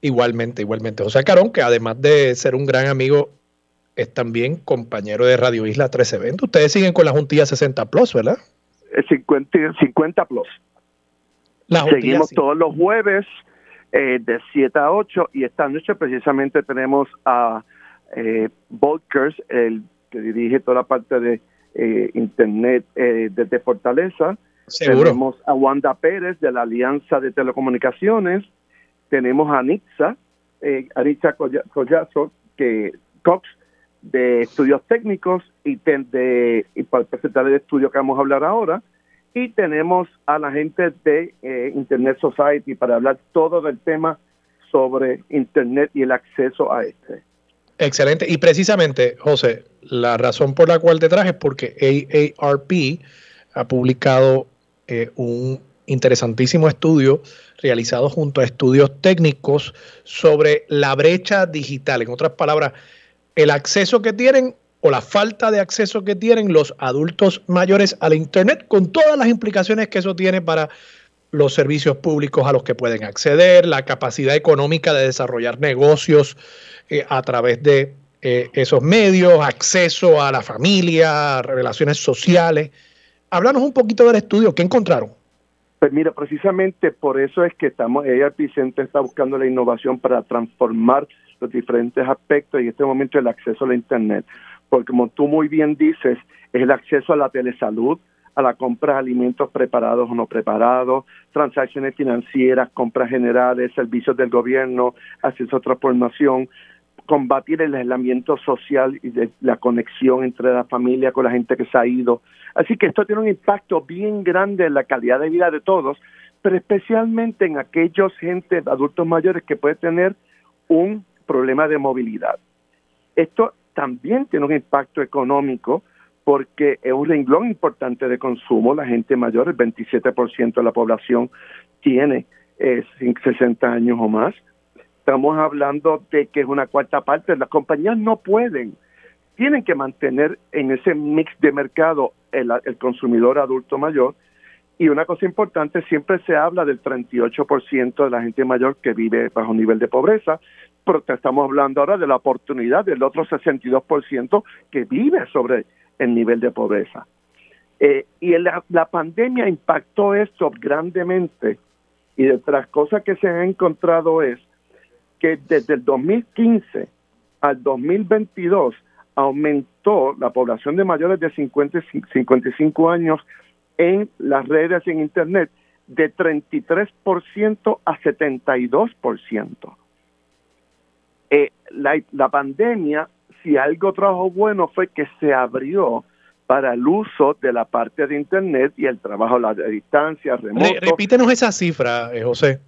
Igualmente, igualmente. José Acarón, que además de ser un gran amigo es también compañero de Radio Isla 1320. Ustedes siguen con la Juntilla 60 Plus, ¿verdad? 50, 50 Plus. Seguimos todos los jueves eh, de 7 a 8 y esta noche precisamente tenemos a eh, Volkers, el que dirige toda la parte de eh, Internet eh, desde Fortaleza. Tenemos a Wanda Pérez de la Alianza de Telecomunicaciones. Tenemos a Nixa, eh, Aricha Collazo, que Cox de Estudios Técnicos y, de, y para presentar el estudio que vamos a hablar ahora. Y tenemos a la gente de eh, Internet Society para hablar todo del tema sobre Internet y el acceso a este. Excelente. Y precisamente, José, la razón por la cual te traje es porque AARP ha publicado eh, un interesantísimo estudio realizado junto a estudios técnicos sobre la brecha digital. En otras palabras, el acceso que tienen o la falta de acceso que tienen los adultos mayores al Internet, con todas las implicaciones que eso tiene para los servicios públicos a los que pueden acceder, la capacidad económica de desarrollar negocios eh, a través de eh, esos medios, acceso a la familia, relaciones sociales. Háblanos un poquito del estudio, ¿qué encontraron? Pues mira, precisamente por eso es que estamos, ella Vicente está buscando la innovación para transformar los diferentes aspectos y en este momento el acceso a la Internet. Porque como tú muy bien dices, es el acceso a la telesalud, a la compra de alimentos preparados o no preparados, transacciones financieras, compras generales, servicios del gobierno, acceso a transformación, combatir el aislamiento social y la conexión entre la familia con la gente que se ha ido. Así que esto tiene un impacto bien grande en la calidad de vida de todos, pero especialmente en aquellos gente, adultos mayores que pueden tener un problema de movilidad. Esto también tiene un impacto económico porque es un renglón importante de consumo. La gente mayor, el 27% de la población tiene eh, 60 años o más Estamos hablando de que es una cuarta parte. Las compañías no pueden, tienen que mantener en ese mix de mercado el, consumidor adulto mayor. Y una cosa importante, siempre se habla del 38% de la gente mayor que vive bajo nivel de pobreza, pero estamos hablando ahora de la oportunidad del otro 62% que vive sobre el nivel de pobreza. Eh, y la, pandemia impactó esto grandemente y de otras cosas que se han encontrado es que desde el 2015 al 2022 aumentó la población de mayores de 50 55 años en las redes y en Internet de 33% a 72%. Eh, la, la pandemia, si algo trajo bueno, fue que se abrió para el uso de la parte de Internet y el trabajo a la distancia, remoto. repítenos esa cifra, eh, José.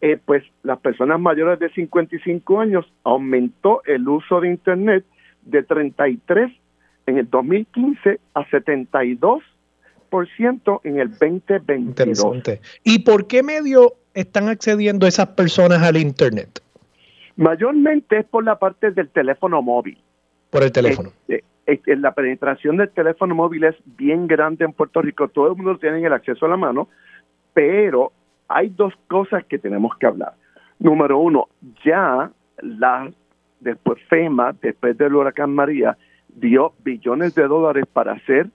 Eh, pues las personas mayores de 55 años aumentó el uso de Internet de 33 en el 2015 a 72 en el 2022. ¿Y por qué medio están accediendo esas personas al Internet? Mayormente es por la parte del teléfono móvil. Por el teléfono. Este, este, la penetración del teléfono móvil es bien grande en Puerto Rico. Todo el mundo tiene el acceso a la mano, pero hay dos cosas que tenemos que hablar. Número uno, ya la después FEMA, después del huracán María, dio billones de dólares para hacer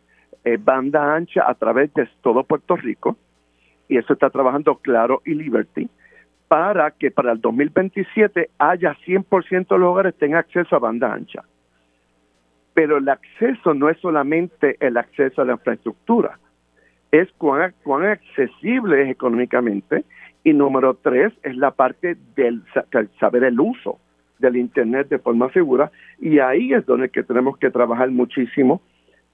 eh, banda ancha a través de todo Puerto Rico, y eso está trabajando Claro y Liberty, para que para el 2027 haya 100% de los hogares tengan acceso a banda ancha. Pero el acceso no es solamente el acceso a la infraestructura, es cuán, accesible es económicamente y número tres es la parte del saber el uso del Internet de forma segura y ahí es donde que tenemos que trabajar muchísimo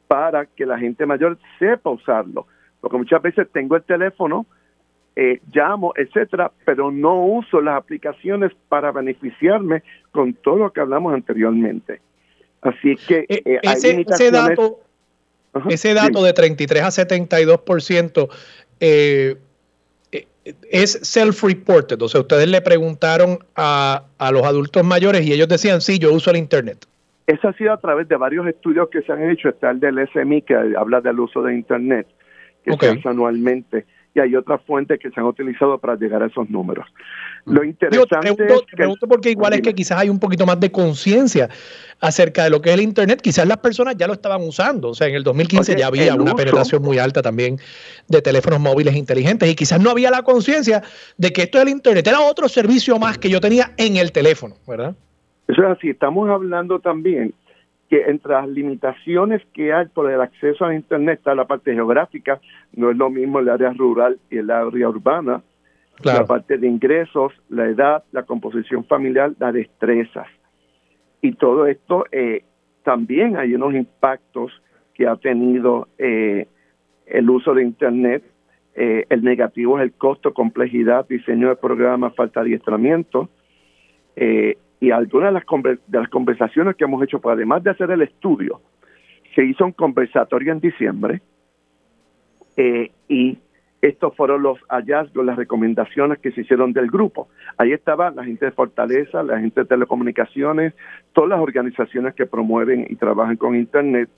para que la gente mayor sepa usarlo. Porque muchas veces tengo el teléfono, eh, llamo, etcétera, pero no uso las aplicaciones para beneficiarme con todo lo que hablamos anteriormente. Así que eh, eh, ese, ese dato ese dato de 33 a 72% eh, eh, es self-reported. O sea, ustedes le preguntaron a, los adultos mayores y ellos decían, sí, yo uso el Internet. Eso ha sido a través de varios estudios que se han hecho. Está el del SMI que habla del uso de Internet, que se hace anualmente. Y hay otras fuentes que se han utilizado para llegar a esos números. Lo interesante es que, pregunto porque igual es que quizás hay un poquito más de conciencia acerca de lo que es el Internet. Quizás las personas ya lo estaban usando. O sea, en el 2015 ya había una penetración muy alta también de teléfonos móviles inteligentes y quizás no había la conciencia de que esto del Internet era otro servicio más que yo tenía en el teléfono, ¿verdad? Eso es así. Estamos hablando también que entre las limitaciones que hay por el acceso a Internet está la parte geográfica, no es lo mismo el área rural y el área urbana, la parte de ingresos, la edad, la composición familiar, las destrezas. Y todo esto eh, también hay unos impactos que ha tenido eh, el uso de Internet. Eh, el negativo es el costo, complejidad, diseño de programas, falta de adiestramiento. Eh, y algunas de las, conversaciones que hemos hecho, pues además de hacer el estudio, se hizo un conversatorio en diciembre eh, y estos fueron los hallazgos, las recomendaciones que se hicieron del grupo. Ahí estaba la gente de Fortaleza, la gente de telecomunicaciones, todas las organizaciones que promueven y trabajan con Internet.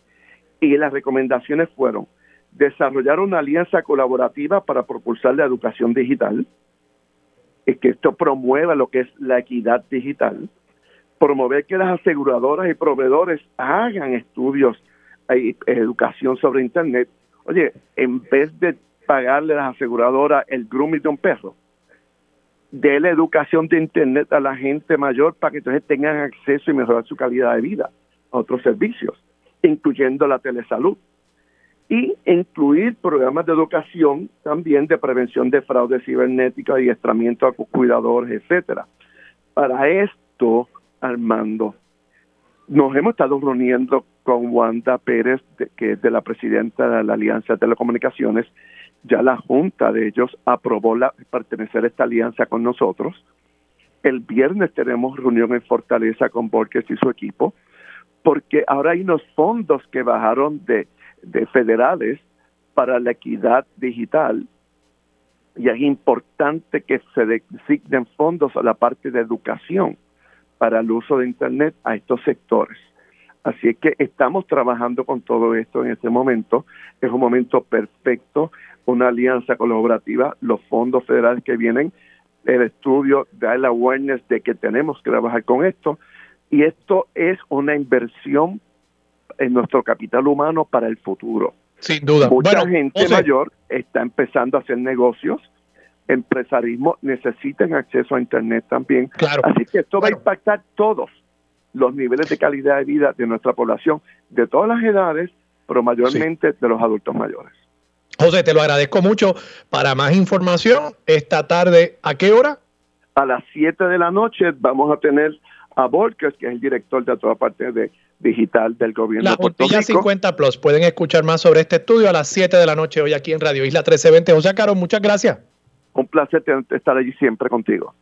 Y las recomendaciones fueron desarrollar una alianza colaborativa para propulsar la educación digital, que esto promueva lo que es la equidad digital, promover que las aseguradoras y proveedores hagan estudios y educación sobre Internet. Oye, en vez de pagarle a las aseguradoras el grooming de un perro, de la educación de Internet a la gente mayor para que entonces tengan acceso y mejorar su calidad de vida a otros servicios, incluyendo la telesalud y incluir programas de educación también de prevención de fraude cibernética, adiestramiento a cuidadores, etcétera. Para esto, Armando, nos hemos estado reuniendo con Wanda Pérez, que es de la presidenta de la Alianza de Telecomunicaciones. Ya la junta de ellos aprobó la, pertenecer a esta alianza con nosotros. El viernes tenemos reunión en Fortaleza con Borges y su equipo, porque ahora hay unos fondos que bajaron de de federales para la equidad digital y es importante que se designen fondos a la parte de educación para el uso de Internet a estos sectores. Así es que estamos trabajando con todo esto en este momento. Es un momento perfecto, una alianza colaborativa, los fondos federales que vienen, el estudio da el awareness de que tenemos que trabajar con esto. Y esto es una inversión en nuestro capital humano para el futuro. Sin duda. Mucha gente mayor está empezando a hacer negocios, empresarismo, necesitan acceso a Internet también. Claro. Así que esto va a impactar todos los niveles de calidad de vida de nuestra población, de todas las edades, pero mayormente de los adultos mayores. José, te lo agradezco mucho. Para más información, esta tarde, ¿a qué hora? A las 7 de la noche vamos a tener a Volkers, que es el director de toda parte de digital del gobierno la de Puerto Rico. 50 Plus. Pueden escuchar más sobre este estudio a las 7 de la noche hoy aquí en Radio Isla 1320. José Caro, muchas gracias. Un placer estar allí siempre contigo.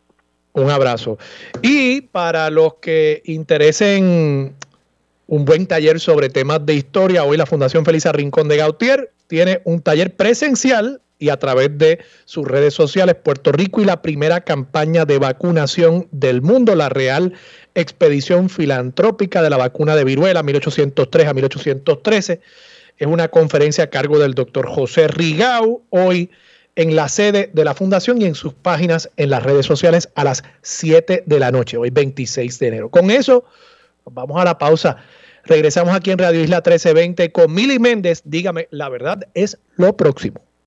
Un abrazo. Y para los que interesen un buen taller sobre temas de historia, hoy la Fundación Felisa Rincón de Gautier tiene un taller presencial y a través de sus redes sociales Puerto Rico y la primera campaña de vacunación del mundo, la Real Expedición Filantrópica de la Vacuna de Viruela 1803 a 1813. Es una conferencia a cargo del doctor José Rigau, hoy en la sede de la fundación y en sus páginas en las redes sociales a las 7 de la noche, hoy 26 de enero. Con eso, vamos a la pausa. Regresamos aquí en Radio Isla 1320 con Mili Méndez. Dígame, la verdad es lo próximo.